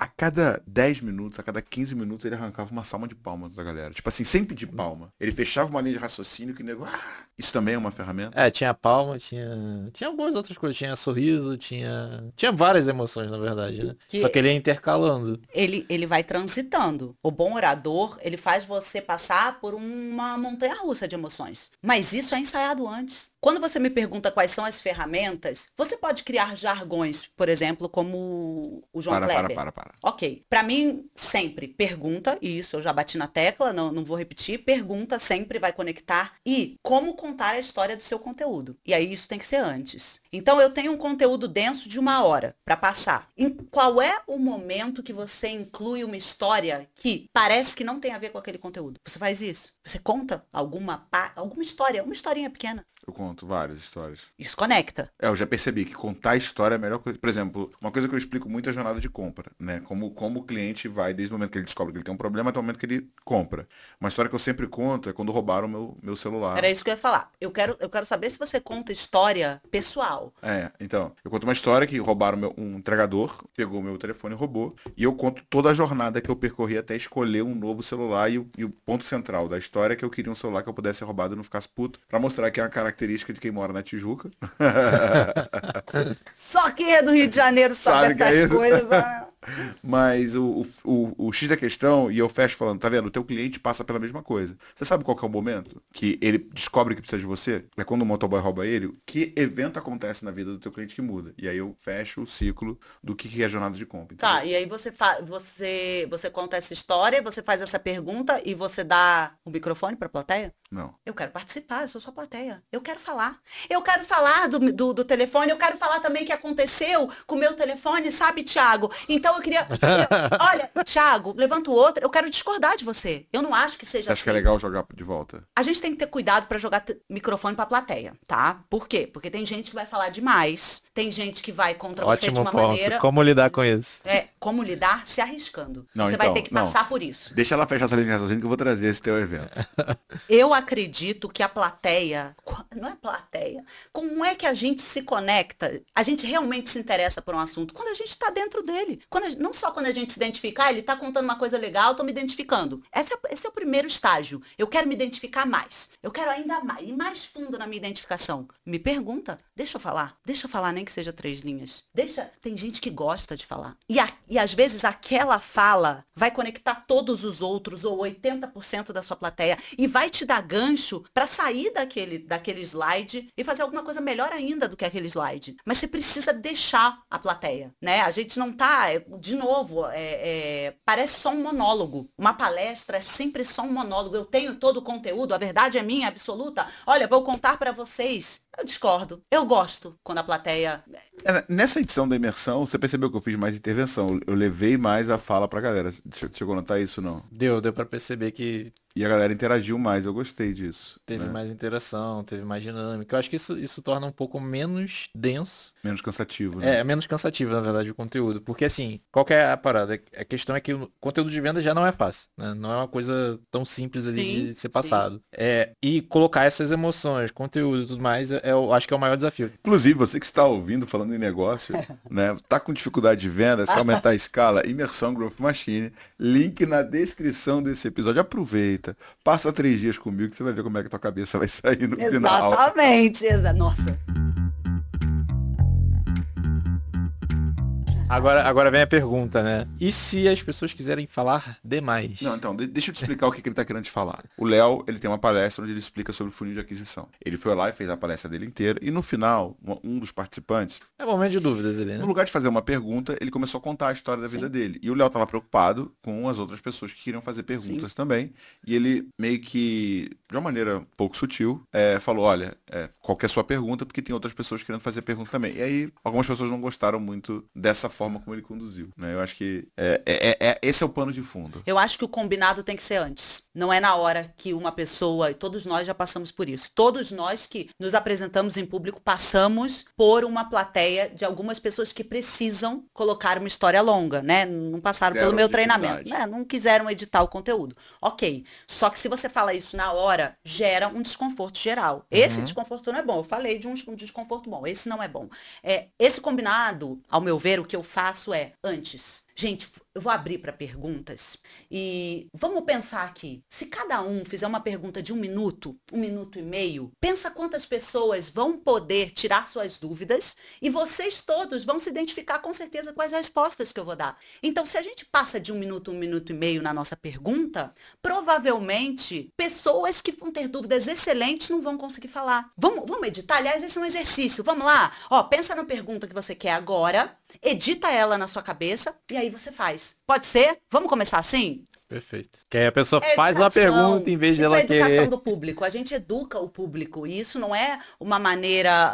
a cada 10 minutos, a cada 15 minutos, ele arrancava uma salma de palmas da galera. Tipo assim, sem pedir palma. Ele fechava uma linha de raciocínio que o nego. Ah, isso também é uma ferramenta? É, tinha palma, tinha. Tinha algumas outras coisas. Tinha sorriso, tinha. Tinha várias emoções, na verdade, né? Que- Só que ele ia intercalando. Ele, ele vai transitando. O bom orador, ele faz você passar por uma montanha russa de emoções. Mas isso é ensaiado antes. Quando você me pergunta quais são as ferramentas, você pode criar jargões, por exemplo, como o João Para, para, Kleber. para, para. Ok. Pra mim, sempre pergunta, e isso eu já bati na tecla, não, não vou repetir. Pergunta sempre vai conectar. E como contar a história do seu conteúdo. E aí isso tem que ser antes. Então eu tenho um conteúdo denso de uma hora pra passar. Em qual é o momento que você inclui uma história que parece que não tem a ver com aquele conteúdo? Você faz isso? Você conta alguma, alguma história, uma historinha pequena. Eu conto várias histórias. Isso conecta. É, eu já percebi que contar história é a melhor coisa. Por exemplo, uma coisa que eu explico muito é a jornada de compra, né? Como, como o cliente vai desde o momento que ele descobre que ele tem um problema até o momento que ele compra. Uma história que eu sempre conto é quando roubaram o meu, meu celular. Era isso que eu ia falar. Eu quero, eu quero saber se você conta história pessoal. É, então, eu conto uma história que roubaram meu, um entregador, pegou meu telefone e roubou, e eu conto toda a jornada que eu percorri até escolher um novo celular e o, e o ponto central da história é que eu queria um celular que eu pudesse ser roubado e não ficasse puto, pra mostrar que é uma característica de quem mora na Tijuca. Só quem é do Rio de Janeiro sabe, Sabe é essas isso? coisas. Mas o, o, o, X da questão, e eu fecho falando, tá vendo? O teu cliente passa pela mesma coisa. Você sabe qual que é o momento que ele descobre que precisa de você? É quando o motoboy rouba ele. Que evento acontece na vida do teu cliente que muda? E aí eu fecho o ciclo do que que é a jornada de compra. Tá, e aí você, você, você conta essa história, você faz essa pergunta e você dá o microfone pra plateia? Não. Eu quero participar, eu sou sua plateia. Eu quero falar. Eu quero falar do, do, do telefone, eu quero falar também o que aconteceu com o meu telefone, sabe, Thiago? Então eu queria. eu- olha, Thiago, levanta o outro, eu quero discordar de você. Eu não acho que seja Você acha que é assim. legal jogar de volta? A gente tem que ter cuidado pra jogar microfone pra plateia, tá? Por quê? Porque tem gente que vai falar demais, tem gente que vai contra você de Ótimo uma ponto. maneira. Como lidar com isso? É, como lidar se arriscando. Não, você então, vai ter que não. passar por isso. Deixa ela fechar essa linha de raciocínio que eu vou trazer esse teu evento. Eu acredito que a plateia, não é plateia, como é que a gente se conecta? A gente realmente se interessa por um assunto quando a gente está dentro dele. Quando a- não só quando a gente se identifica, ah, ele está contando uma coisa legal, estou me identificando. Esse é, esse é o primeiro estágio. Eu quero me identificar mais. Eu quero ainda mais, ir mais fundo na minha identificação. Me pergunta, deixa eu falar. Deixa eu falar, nem que seja três linhas. Deixa, tem gente que gosta de falar. E, a- e às vezes aquela fala vai conectar todos os outros, ou 80% da sua plateia, e vai te dar gancho para sair daquele, daquele slide e fazer alguma coisa melhor ainda do que aquele slide. Mas você precisa deixar a plateia, né? A gente não tá, é, de novo, é, é, parece só um monólogo. Uma palestra é sempre só um monólogo. Eu tenho todo o conteúdo, a verdade é minha, absoluta. Olha, vou contar para vocês. Eu discordo. Eu gosto quando a plateia É, Nessa edição da imersão, você percebeu que eu fiz mais intervenção. Eu levei mais a fala pra galera. Che- Chegou a notar isso, não? Deu, deu pra perceber que E a galera interagiu mais, eu gostei disso. teve né? mais interação, teve mais dinâmica. Eu acho que isso, isso torna um pouco menos denso. Menos cansativo, né? É, menos cansativo, na verdade, o conteúdo. Porque assim, qual que é a parada? A questão é que o conteúdo de venda já não é fácil, né? Não é uma coisa tão simples ali Sim, de ser sim. passado. É, e colocar essas emoções, conteúdo e tudo mais, é, eu acho que é o maior desafio. Inclusive, você que está ouvindo, falando em negócio, né? Tá com dificuldade de vendas, quer aumentar a escala, imersão Growth Machine, link na descrição desse episódio. Aproveita, passa três dias comigo que você vai ver como é que tua cabeça vai sair no final. Exatamente. exa- Nossa. Agora, agora vem a pergunta, né? E se as pessoas quiserem falar demais? Não, então, de- deixa eu te explicar o que, que ele tá querendo te falar. O Léo, ele tem uma palestra onde ele explica sobre o funil de aquisição. Ele foi lá e fez a palestra dele inteira, e no final, um- dos participantes, É momento de dúvidas ali, né? no lugar de fazer uma pergunta, ele começou a contar a história da vida dele. E o Léo tava preocupado com as outras pessoas que queriam fazer perguntas também. E ele meio que, de uma maneira um pouco sutil, é, falou, olha, é, qual que é a sua pergunta, porque tem outras pessoas querendo fazer pergunta também. E aí, algumas pessoas não gostaram muito dessa forma como ele conduziu. Né? Eu acho que é, é- é- é- esse é o pano de fundo. Eu acho que o combinado tem que ser antes. Não é na hora que uma pessoa, e todos nós já passamos por isso. Todos nós que nos apresentamos em público passamos por uma plateia de algumas pessoas que precisam colocar uma história longa, né? Não passaram Zero pelo meu treinamento, né? Não quiseram editar o conteúdo. Ok. Só que se você fala isso na hora, gera um desconforto geral. Esse desconforto não é bom. Eu falei de um, um desconforto bom. Esse não é bom. É, esse combinado, ao meu ver, o que eu faço é antes. Gente, eu vou abrir para perguntas e vamos pensar aqui. Se cada um fizer uma pergunta de um minuto, um minuto e meio, pensa quantas pessoas vão poder tirar suas dúvidas e vocês todos vão se identificar com certeza com as respostas que eu vou dar. Então, se a gente passa de um minuto, um minuto e meio na nossa pergunta, provavelmente pessoas que vão ter dúvidas excelentes não vão conseguir falar. Vamos, vamos editar? Aliás, esse é um exercício. Vamos lá? Ó, pensa na pergunta que você quer agora, edita ela na sua cabeça e aí você faz. Pode ser? Vamos começar assim? Perfeito. Que aí a pessoa é faz uma pergunta em vez de ela é querer. do público. A gente educa o público. E isso não é uma maneira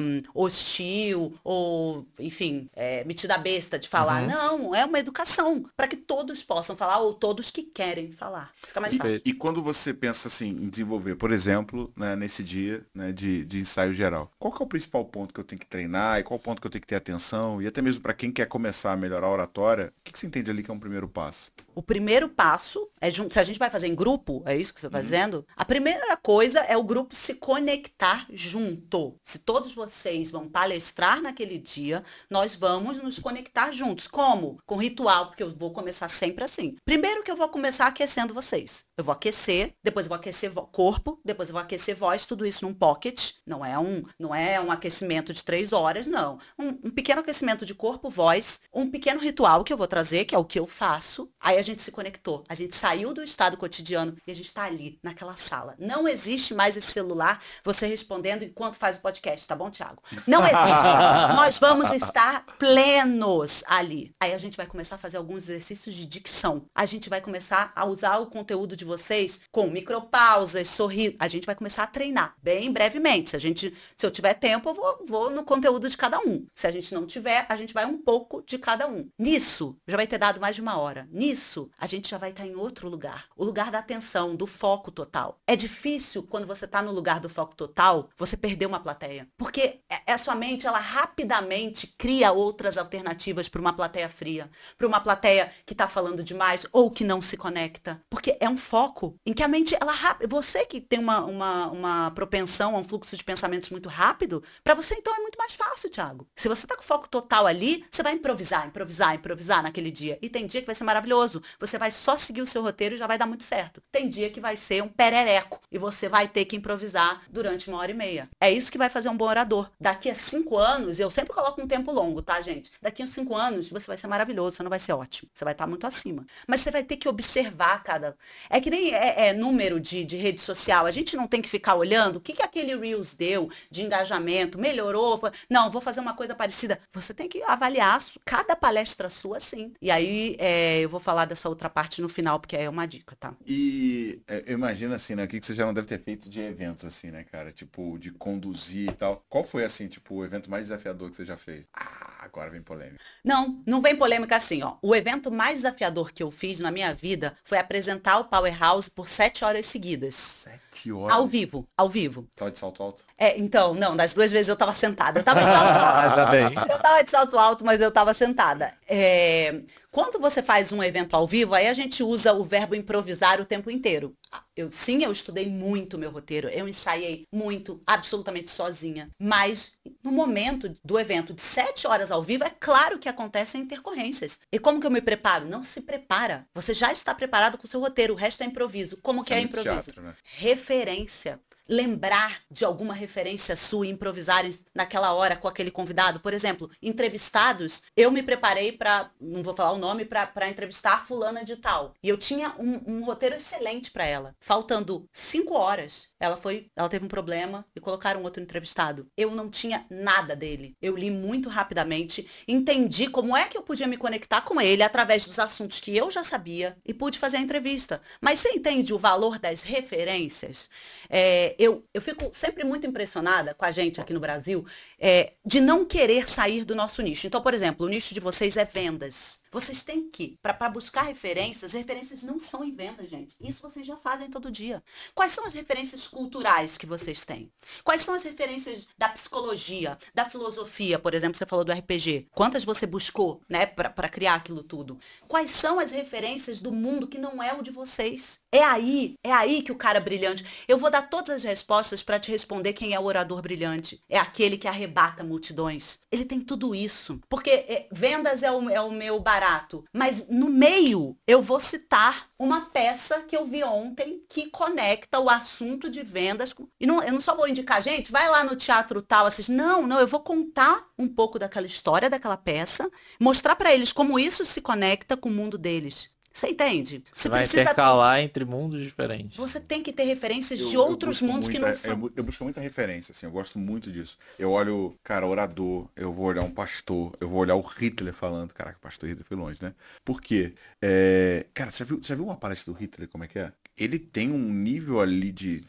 um, hostil ou, enfim, é, metida besta de falar. Uhum. Não, é uma educação para que todos possam falar ou todos que querem falar. Fica mais fácil. E, e quando você pensa assim em desenvolver, por exemplo, né, nesse dia né, de, de ensaio geral, qual que é o principal ponto que eu tenho que treinar e qual ponto que eu tenho que ter atenção? E até mesmo para quem quer começar a melhorar a oratória, o que, que você entende ali que é um primeiro passo? O primeiro passo é se a gente vai fazer em grupo, é isso que você está uhum. dizendo? A primeira coisa é o grupo se conectar junto. Se todos vocês vão palestrar naquele dia, nós vamos nos conectar juntos. Como? Com ritual, porque eu vou começar sempre assim. Primeiro que eu vou começar aquecendo vocês. Eu vou aquecer, depois eu vou aquecer corpo, depois eu vou aquecer voz, tudo isso num pocket. Não é um, não é um aquecimento de três horas, não. Um, um pequeno aquecimento de corpo, voz, um pequeno ritual que eu vou trazer, que é o que eu faço. Aí a gente se conectou. A gente saiu do estado cotidiano e a gente está ali, naquela sala. Não existe mais esse celular, você respondendo enquanto faz o podcast, tá bom, Thiago? Não existe. Nós vamos estar plenos ali. Aí a gente vai começar a fazer alguns exercícios de dicção. A gente vai começar a usar o conteúdo de vocês com micropausas, sorrir. A gente vai começar a treinar bem brevemente. Se a gente, se eu tiver tempo, eu vou, vou no conteúdo de cada um. Se a gente não tiver, a gente vai um pouco de cada um. Nisso, já vai ter dado mais de uma hora. Nisso, a gente já vai estar em outro lugar. O lugar da atenção, do foco total. É difícil quando você está no lugar do foco total, você perder uma plateia. Porque a é, é sua mente, ela rapidamente cria outras alternativas para uma plateia fria, para uma plateia que está falando demais ou que não se conecta. Porque é um foco em que a mente, ela você que tem uma, uma, uma propensão a um fluxo de pensamentos muito rápido, para você então é muito mais fácil, Thiago. Se você tá com foco total ali, você vai improvisar, improvisar, improvisar naquele dia. E tem dia que vai ser maravilhoso. Você vai só seguir o seu roteiro e já vai dar muito certo. Tem dia que vai ser um perereco e você vai ter que improvisar durante uma hora e meia. É isso que vai fazer um bom orador. Daqui a cinco anos, eu sempre coloco um tempo longo, tá, gente? Daqui a cinco anos, você vai ser maravilhoso, você não vai ser ótimo. Você vai estar muito acima. Mas você vai ter que observar cada. É que nem é, é número de, de, rede social. A gente não tem que ficar olhando o que, que aquele Reels deu de engajamento, melhorou. Não, vou fazer uma coisa parecida. Você tem que avaliar cada palestra sua, sim. E aí é, eu vou falar dessa outra parte no final, porque é uma dica, tá? E é, eu imagino assim, né? O que, que você já não deve ter feito de eventos, assim, né, cara? Tipo, de conduzir e tal. Qual foi, assim, tipo, o evento mais desafiador que você já fez? Ah, agora vem polêmica. Não, não vem polêmica assim, ó. O evento mais desafiador que eu fiz na minha vida foi apresentar o Powerhouse por sete horas seguidas. Sete horas? Ao vivo, ao vivo. Tava de salto alto? É, então, não, das duas vezes eu tava sentada. Eu tava de salto alto. tá bem. Eu tava de salto alto, mas eu tava sentada. É... Quando você faz um evento ao vivo, aí a gente usa o verbo improvisar o tempo inteiro. Eu sim, eu estudei muito meu roteiro, eu ensaiei muito, absolutamente sozinha. Mas no momento do evento de sete horas ao vivo, é claro que acontecem intercorrências. E como que eu me preparo? Não se prepara. Você já está preparado com o seu roteiro, o resto é improviso. Como Isso que é, é improviso? Teatro, né? Referência lembrar de alguma referência sua e improvisar naquela hora com aquele convidado. Por exemplo, entrevistados, eu me preparei para, não vou falar o nome, para entrevistar fulana de tal. E eu tinha um, um roteiro excelente para ela. Faltando cinco horas, ela foi, ela teve um problema e colocaram outro entrevistado. Eu não tinha nada dele. Eu li muito rapidamente, entendi como é que eu podia me conectar com ele através dos assuntos que eu já sabia e pude fazer a entrevista. Mas você entende o valor das referências? É, eu, eu fico sempre muito impressionada com a gente aqui no Brasil é, de não querer sair do nosso nicho. Então, por exemplo, o nicho de vocês é vendas. Vocês têm que, para buscar referências, referências não são em venda, gente. Isso vocês já fazem todo dia. Quais são as referências culturais que vocês têm? Quais são as referências da psicologia, da filosofia, por exemplo, você falou do RPG. Quantas você buscou, né, para criar aquilo tudo? Quais são as referências do mundo que não é o de vocês? É aí, é aí que o cara brilhante. Eu vou dar todas as respostas para te responder quem é o orador brilhante. É aquele que arrebata multidões. Ele tem tudo isso. Porque é, vendas é o, é o meu barato barato. Mas no meio eu vou citar uma peça que eu vi ontem que conecta o assunto de vendas. Com... E não, eu não só vou indicar, gente, vai lá no teatro tal, assiste. Não, não, eu vou contar um pouco daquela história daquela peça, mostrar para eles como isso se conecta com o mundo deles. Você entende? Você, vai intercalar ter... entre mundos diferentes. Você tem que ter referências eu, de outros mundos muita, que não são. Eu, eu, busco muita referência, assim, eu gosto muito disso. Eu olho, cara, orador, eu vou olhar um pastor, eu vou olhar o Hitler falando. Caraca, o pastor Hitler foi longe, né? Por quê? É... Cara, você já, viu, você já viu uma palestra do Hitler, como é que é? ele tem um nível ali de.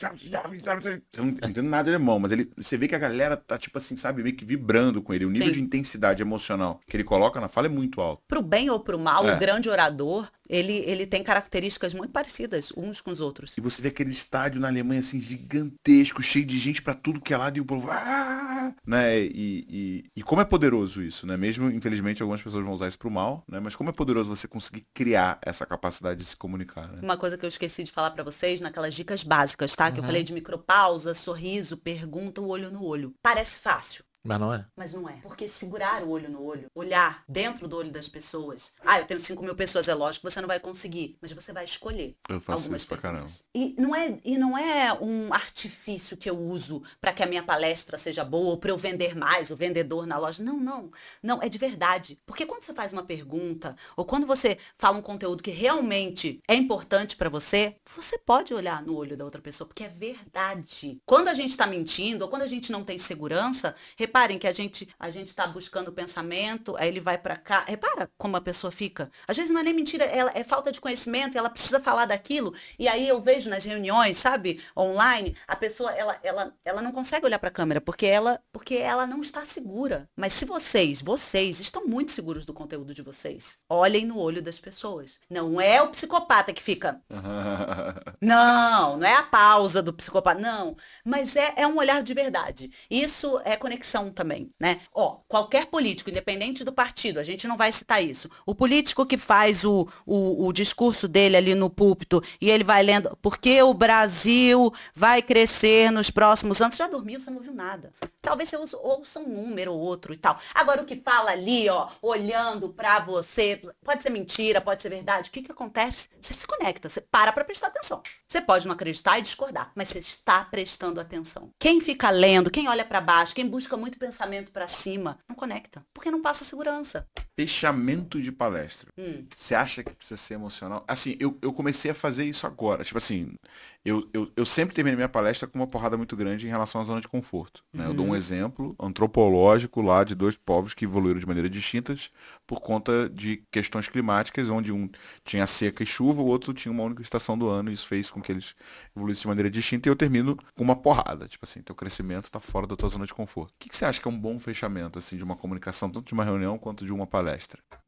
Eu não entendo nada de alemão, mas ele, você vê que a galera tá, tipo assim, sabe, meio que vibrando com ele. O nível Sim. de intensidade emocional que ele coloca na fala é muito alto. Pro bem ou pro mal, é. o grande orador, ele, ele tem características muito parecidas uns com os outros. E você vê aquele estádio na Alemanha, assim, gigantesco, cheio de gente para tudo que é lado e o povo. Ah! Né? E, e, e como é poderoso isso, né? Mesmo, infelizmente, algumas pessoas vão usar isso pro mal, né? Mas como é poderoso você conseguir criar essa capacidade de se comunicar, né? Uma coisa que eu esqueci de falar para vocês naquelas dicas básicas, tá? Que eu uhum. falei de micropausa, sorriso, pergunta, o olho no olho. Parece fácil. Mas não é. Mas não é. Porque segurar o olho no olho, olhar dentro do olho das pessoas. Ah, eu tenho 5 mil pessoas, é lógico que você não vai conseguir. Mas você vai escolher. Eu faço algumas isso pra caramba. E não, é, e não é um artifício que eu uso para que a minha palestra seja boa, ou para eu vender mais, o vendedor na loja. Não, não. Não, é de verdade. Porque quando você faz uma pergunta, ou quando você fala um conteúdo que realmente é importante para você, você pode olhar no olho da outra pessoa, porque é verdade. Quando a gente está mentindo, ou quando a gente não tem segurança, reparem que a gente a gente está buscando pensamento, aí ele vai para cá. Repara como a pessoa fica. Às vezes não é nem mentira, ela, é falta de conhecimento, ela precisa falar daquilo. E aí eu vejo nas reuniões, sabe, online, a pessoa ela ela, ela não consegue olhar para a câmera porque ela porque ela não está segura. Mas se vocês, vocês estão muito seguros do conteúdo de vocês, olhem no olho das pessoas. Não é o psicopata que fica. não, não é a pausa do psicopata, não. Mas é, é um olhar de verdade. Isso é conexão também, né? Ó, qualquer político, independente do partido, a gente não vai citar isso. O político que faz o, o, o discurso dele ali no púlpito e ele vai lendo, porque o Brasil vai crescer nos próximos anos. Já dormiu, você não viu nada. Talvez você ouça um número ou outro e tal. Agora, o que fala ali, ó, olhando para você, pode ser mentira, pode ser verdade. O que, que acontece? Você se conecta, você para para prestar atenção. Você pode não acreditar e discordar, mas você está prestando atenção. Quem fica lendo, quem olha para baixo, quem busca muito pensamento para cima, não conecta, porque não passa segurança. Fechamento de palestra. Hum. Você acha que precisa ser emocional? Assim, eu, eu comecei a fazer isso agora. Tipo assim, eu, eu, eu sempre termino minha palestra com uma porrada muito grande em relação à zona de conforto. Né? Uhum. Eu dou um uhum. exemplo antropológico lá de dois povos que evoluíram de maneiras distintas por conta de questões climáticas, onde um tinha seca e chuva, o outro tinha uma única estação do ano, e isso fez com que eles evoluíssem de maneira distinta, e eu termino com uma porrada. Tipo assim, teu crescimento está fora da tua zona de conforto. O que, que você acha que é um bom fechamento assim de uma comunicação, tanto de uma reunião quanto de uma palestra?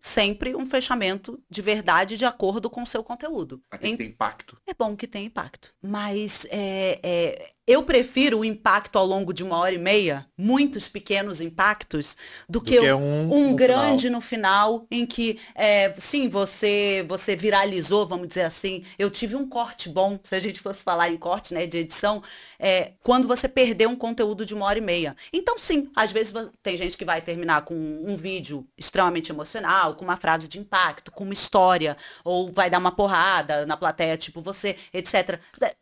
Sempre um fechamento de verdade de acordo com o seu conteúdo. Aqui em... tem impacto. É bom que tenha impacto. Mas é, é, eu prefiro o impacto ao longo de uma hora e meia, muitos pequenos impactos, do, do que, que, um, um grande final. no final, em que, é, sim, você você viralizou, vamos dizer assim. Eu tive um corte bom, se a gente fosse falar em corte, né, de edição, é, quando você perdeu um conteúdo de uma hora e meia. Então, sim, às vezes tem gente que vai terminar com um vídeo extremamente emocional, com uma frase de impacto, com uma história, ou vai dar uma porrada na plateia, tipo você, etc.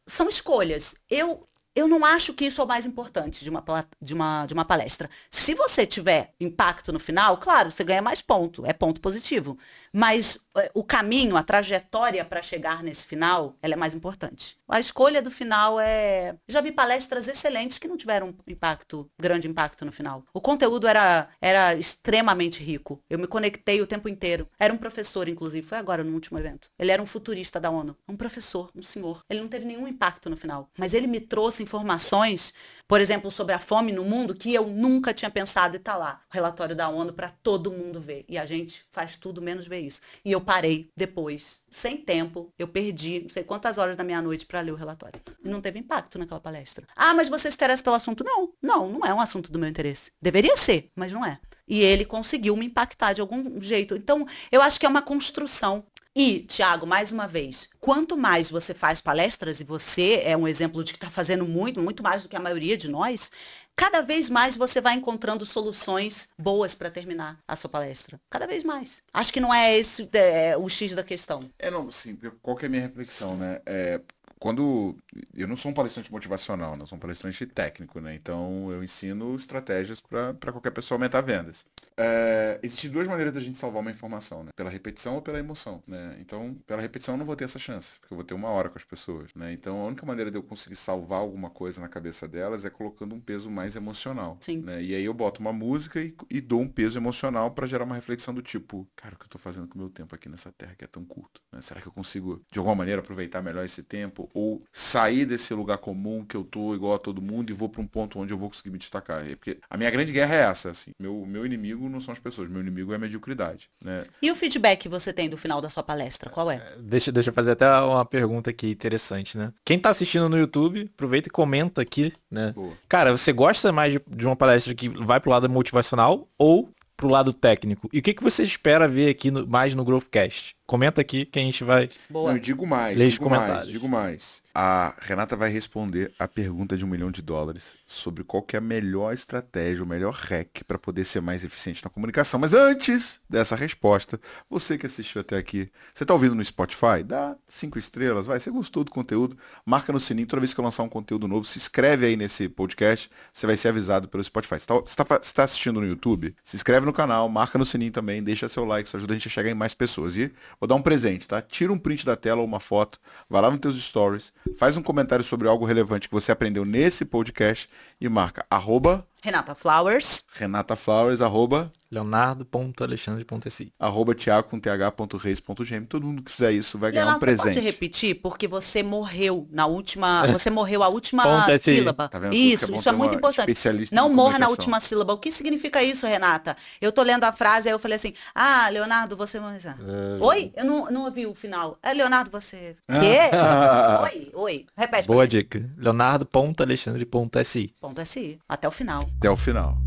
São escolhas. Eu eu não acho que isso é o mais importante de uma, de uma, de uma palestra. Se você tiver impacto no final, claro, você ganha mais ponto, é ponto positivo. Mas é, o caminho, a trajetória para chegar nesse final, ela é mais importante. A escolha do final é. Já vi palestras excelentes que não tiveram impacto, grande impacto no final. O conteúdo era, era extremamente rico. Eu me conectei o tempo inteiro. Era um professor, inclusive, foi agora no último evento. Ele era um futurista da ONU. Um professor, um senhor. Ele não teve nenhum impacto no final. Mas ele me trouxe informações por exemplo, sobre a fome no mundo, que eu nunca tinha pensado e tá lá. O relatório da ONU para todo mundo ver. E a gente faz tudo menos ver isso. E eu parei depois, sem tempo, eu perdi não sei quantas horas da minha noite para ler o relatório. E não teve impacto naquela palestra. Ah, mas você se interessa pelo assunto? Não, não, não é um assunto do meu interesse. Deveria ser, mas não é. E ele conseguiu me impactar de algum jeito. Então, eu acho que é uma construção E, Tiago, mais uma vez, quanto mais você faz palestras, e você é um exemplo de que está fazendo muito, muito mais do que a maioria de nós, cada vez mais você vai encontrando soluções boas para terminar a sua palestra. Cada vez mais. Acho que não é esse é, o X da questão. É, não, sim, qual que é a minha reflexão, né? É, quando eu não sou um palestrante motivacional, não sou um palestrante técnico, né? Então eu ensino estratégias para qualquer pessoa aumentar vendas. É, existem duas maneiras da gente salvar uma informação, né? Pela repetição ou pela emoção, né? Então, pela repetição eu não vou ter essa chance, porque eu vou ter uma hora com as pessoas, né? Então, a única maneira de eu conseguir salvar alguma coisa na cabeça delas é colocando um peso mais emocional, Sim. né? E aí eu boto uma música e, e dou um peso emocional para gerar uma reflexão do tipo, cara, o que eu tô fazendo com o meu tempo aqui nessa terra que é tão curto, né? Será que eu consigo de alguma maneira aproveitar melhor esse tempo ou sair desse lugar comum que eu tô igual a todo mundo e vou para um ponto onde eu vou conseguir me destacar? Porque a minha grande guerra é essa, assim. Meu meu inimigo não são as pessoas, meu inimigo é a mediocridade, né? E o feedback que você tem do final da sua palestra, qual é? Deixa, deixa eu fazer até uma pergunta aqui interessante, né? Quem tá assistindo no YouTube, aproveita e comenta aqui, né? Boa. Cara, você gosta mais de, de uma palestra que vai pro lado motivacional ou pro lado técnico? E o que, que você espera ver aqui no- mais no Growthcast? Comenta aqui que a gente vai. Boa. Eu digo mais, Lê os digo mais, comentários. digo mais. A Renata vai responder a pergunta de um milhão de dólares sobre qual que é a melhor estratégia, o melhor hack para poder ser mais eficiente na comunicação. Mas antes dessa resposta, você que assistiu até aqui, você tá ouvindo no Spotify? Dá cinco estrelas, vai. Você gostou do conteúdo? Marca no sininho toda vez que eu lançar um conteúdo novo. Se inscreve aí nesse podcast, você vai ser avisado pelo Spotify. Você tá, você tá você tá assistindo no YouTube? Se inscreve no canal, marca no sininho também, deixa seu like, isso ajuda a gente a chegar em mais pessoas. E vou dar um presente, tá? Tira um print da tela ou uma foto, vai lá nos teus stories, faz um comentário sobre algo relevante que você aprendeu nesse podcast e marca arroba Renata Flowers. Renata Flowers, arroba, Leonardo.alexandre.si. arroba Thiago com th.reis.gm. Todo mundo que fizer isso vai ganhar um Leonardo, presente. pode repetir? Porque você morreu na última. Você morreu a última é sílaba. Tá isso é Isso, é muito importante. Não morra na última sílaba. O que significa isso, Renata? Eu tô lendo a frase, aí eu falei assim: Ah, Leonardo, você. Oi? Eu não, não ouvi o final. É, Leonardo, você. Quê? oi, oi. Repete. Boa dica. Leonardo.alexandre.si. Ponto SI. Até o final. Até o final.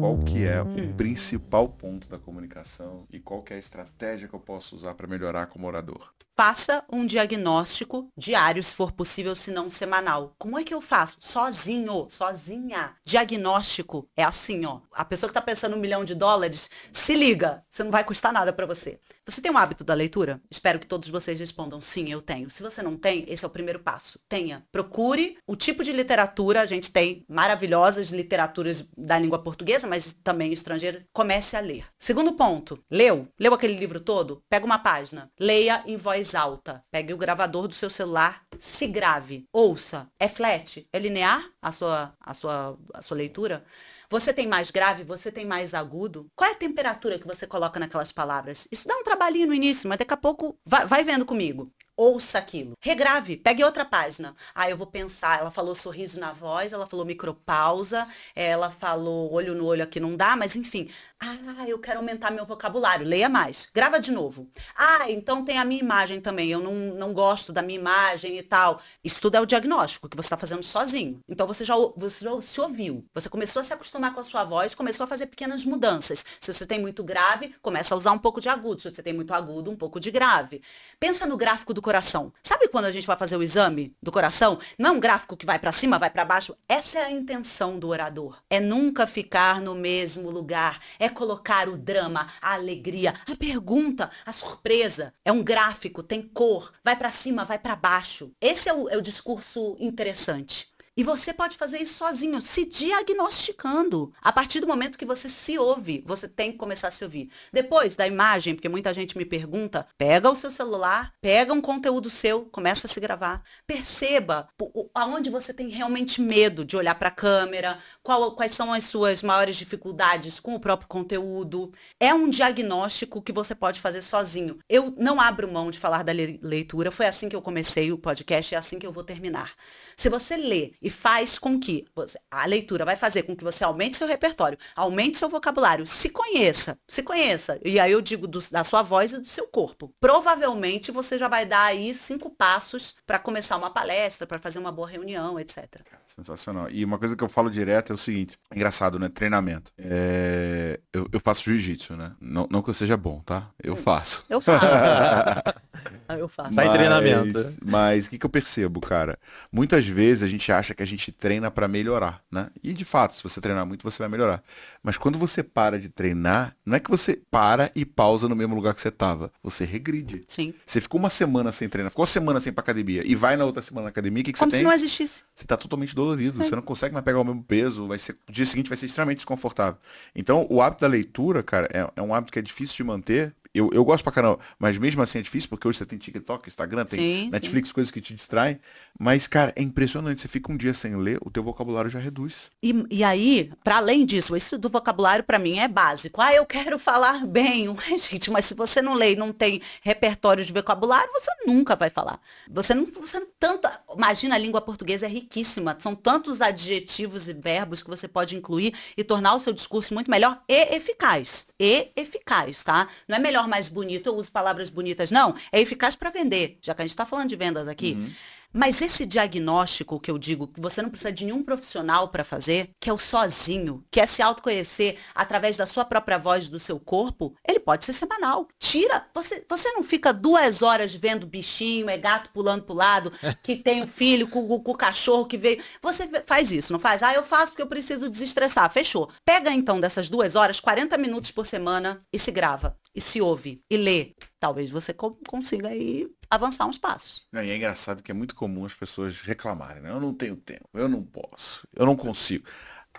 Qual que é o principal ponto da comunicação e qual que é a estratégia que eu posso usar para melhorar como orador? Faça um diagnóstico diário, se for possível, se não semanal. Como é que eu faço? Sozinho, sozinha. Diagnóstico é assim, ó. A pessoa que tá pensando um milhão de dólares, se liga, você não vai custar nada para você. Você tem um hábito da leitura? Espero que todos vocês respondam sim, eu tenho. Se você não tem, esse é o primeiro passo. Tenha. Procure o tipo de literatura. A gente tem maravilhosas literaturas da língua portuguesa, mas também estrangeira. Comece a ler. Segundo ponto. Leu? Leu aquele livro todo? Pega uma página. Leia em voz alta. Pegue o gravador do seu celular. Se grave. Ouça. É flat? É linear a sua, a sua, a sua leitura? Você tem mais grave? Você tem mais agudo? Qual é a temperatura que você coloca naquelas palavras? Isso dá um trabalhinho no início, mas daqui a pouco vai, vai vendo comigo. Ouça aquilo. Regrave. Pegue outra página. Ah, eu vou pensar. Ela falou sorriso na voz, ela falou micropausa, ela falou olho no olho aqui não dá, mas enfim. Ah, eu quero aumentar meu vocabulário. Leia mais. Grava de novo. Ah, então tem a minha imagem também. Eu não, não gosto da minha imagem e tal. Isso tudo é o diagnóstico que você está fazendo sozinho. Então você já, você já se ouviu. Você começou a se acostumar com a sua voz, começou a fazer pequenas mudanças. Se você tem muito grave, começa a usar um pouco de agudo. Se você tem muito agudo, um pouco de grave. Pensa no gráfico do coração. Sabe quando a gente vai fazer o exame do coração? Não é um gráfico que vai para cima, vai para baixo. Essa é a intenção do orador. É nunca ficar no mesmo lugar. É colocar o drama, a alegria, a pergunta, a surpresa. É um gráfico, tem cor, vai para cima, vai para baixo. Esse é o, é o discurso interessante. E você pode fazer isso sozinho, se diagnosticando. A partir do momento que você se ouve, você tem que começar a se ouvir. Depois da imagem, porque muita gente me pergunta, pega o seu celular, pega um conteúdo seu, começa a se gravar. Perceba aonde você tem realmente medo de olhar para a câmera, qual- quais são as suas maiores dificuldades com o próprio conteúdo. É um diagnóstico que você pode fazer sozinho. Eu não abro mão de falar da le- leitura, foi assim que eu comecei o podcast, é assim que eu vou terminar. Se você lê e faz com que você, a leitura vai fazer com que você aumente seu repertório, aumente seu vocabulário, se conheça, se conheça. E aí eu digo do, da sua voz e do seu corpo. Provavelmente você já vai dar aí cinco passos para começar uma palestra, para fazer uma boa reunião, etc. Sensacional. E uma coisa que eu falo direto é o seguinte, engraçado, né? Treinamento. É... Eu, eu, faço jiu-jitsu, né? Não, não que eu seja bom, tá? Eu faço. Eu faço. eu faço. Sai treinamento. Mas o que, que eu percebo, cara? Muitas vezes a gente acha que a gente treina para melhorar, né? E de fato, se você treinar muito, você vai melhorar. Mas quando você para de treinar, não é que você para e pausa no mesmo lugar que você tava. Você regride. Sim. Você ficou uma semana sem treinar, ficou uma semana sem ir pra academia e vai na outra semana na academia, o que, que Como você tem? Como se não existisse. Você tá totalmente dolorido. É. Você não consegue mais pegar o mesmo peso. Vai ser, o dia seguinte vai ser extremamente desconfortável. Então, o hábito da leitura, cara, é, é um hábito que é difícil de manter eu, eu gosto pra caramba, mas mesmo assim é difícil, porque hoje você tem TikTok, Instagram, tem sim, Netflix, sim. coisas que te distraem. Mas, cara, é impressionante. Você fica um dia sem ler, o teu vocabulário já reduz. E, e aí, para além disso, isso do vocabulário para mim é básico. Ah, eu quero falar bem. Ué, gente, mas se você não lê e não tem repertório de vocabulário, você nunca vai falar. Você não, você não tanto. Imagina, a língua portuguesa é riquíssima. São tantos adjetivos e verbos que você pode incluir e tornar o seu discurso muito melhor e eficaz. E eficaz, tá? Não é melhor mais bonito, eu uso palavras bonitas, não. É eficaz para vender, já que a gente está falando de vendas aqui. Uhum. Mas esse diagnóstico que eu digo, que você não precisa de nenhum profissional para fazer, que é o sozinho, que é se autoconhecer através da sua própria voz, do seu corpo, ele pode ser semanal. Tira, você, você não fica duas horas vendo bichinho, é gato pulando pro lado, que tem o um filho com, com o cachorro que veio. Você faz isso, não faz? Ah, eu faço porque eu preciso desestressar. Fechou. Pega então dessas duas horas, 40 minutos por semana e se grava. E se ouve. E lê. Talvez você consiga aí avançar uns passos. Não, e é engraçado que é muito comum as pessoas reclamarem, né? Eu não tenho tempo, eu não posso, eu não consigo.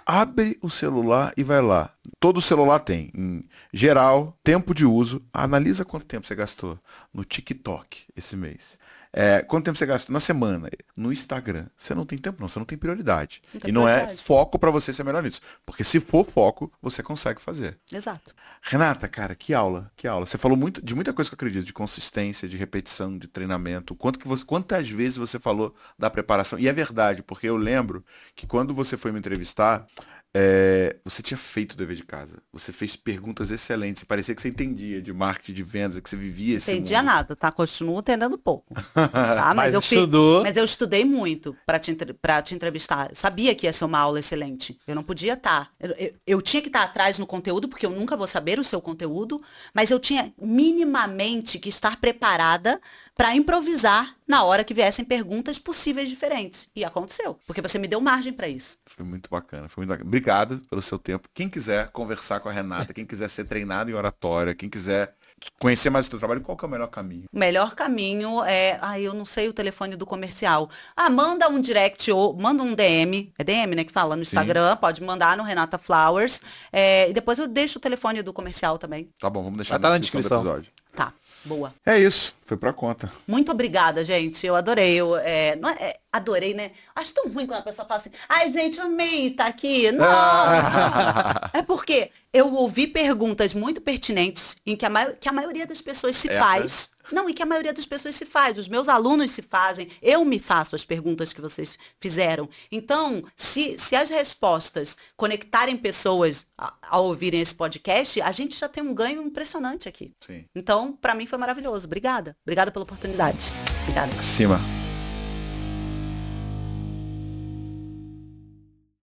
Abre o celular e vai lá. Todo celular tem. Em geral, tempo de uso. Analisa quanto tempo você gastou no TikTok esse mês. É, quanto tempo você gasta na semana? No Instagram. Você não tem tempo, não. Você não tem prioridade. Não tem e não é prioridade. é foco para você ser melhor nisso. Porque se for foco, você consegue fazer. Exato. Renata, cara, que aula, que aula. Você falou muito, de muita coisa que eu acredito, de consistência, de repetição, de treinamento. Quanto que você, quantas vezes você falou da preparação? E é verdade, porque eu lembro que quando você foi me entrevistar, é, você tinha feito o dever de casa. Você fez perguntas excelentes. Parecia que você entendia de marketing, de vendas, que você vivia esse Entendia mundo. nada, tá? Continuo entendendo pouco. Tá? Mas, mas, eu estudou. mas eu estudei muito para te, te entrevistar. Eu sabia que ia ser uma aula excelente. Eu não podia estar. Tá. Eu, eu, eu tinha que estar tá atrás no conteúdo, porque eu nunca vou saber o seu conteúdo, mas eu tinha minimamente que estar preparada para improvisar na hora que viessem perguntas possíveis diferentes. E aconteceu, porque você me deu margem para isso. Foi muito bacana, foi muito bacana. Obrigado pelo seu tempo. Quem quiser conversar com a Renata, quem quiser ser treinado em oratória, quem quiser conhecer mais o seu trabalho, qual que é o melhor caminho? O melhor caminho é, ah, eu não sei o telefone do comercial. Ah, manda um direct ou manda um DM, é DM, né, que fala no Instagram, Sim. pode mandar no Renata Flowers. É, e depois eu deixo o telefone do comercial também. Tá bom, vamos deixar tá na descrição, do episódio. Tá, boa. É isso, foi pra conta. Muito obrigada, gente. Eu adorei. Eu, é, não é, é, adorei, né? Acho tão ruim quando a pessoa fala assim, ai, gente, amei estar tá aqui. Não. É porque eu ouvi perguntas muito pertinentes em que a, que a maioria das pessoas se é, faz. Não, e que a maioria das pessoas se faz. Os meus alunos se fazem. Eu me faço as perguntas que vocês fizeram. Então, se, se as respostas conectarem pessoas ao ouvirem esse podcast, a gente já tem um ganho impressionante aqui. Sim. Então, para mim foi maravilhoso. Obrigada. Obrigada pela oportunidade. Obrigada. Acima.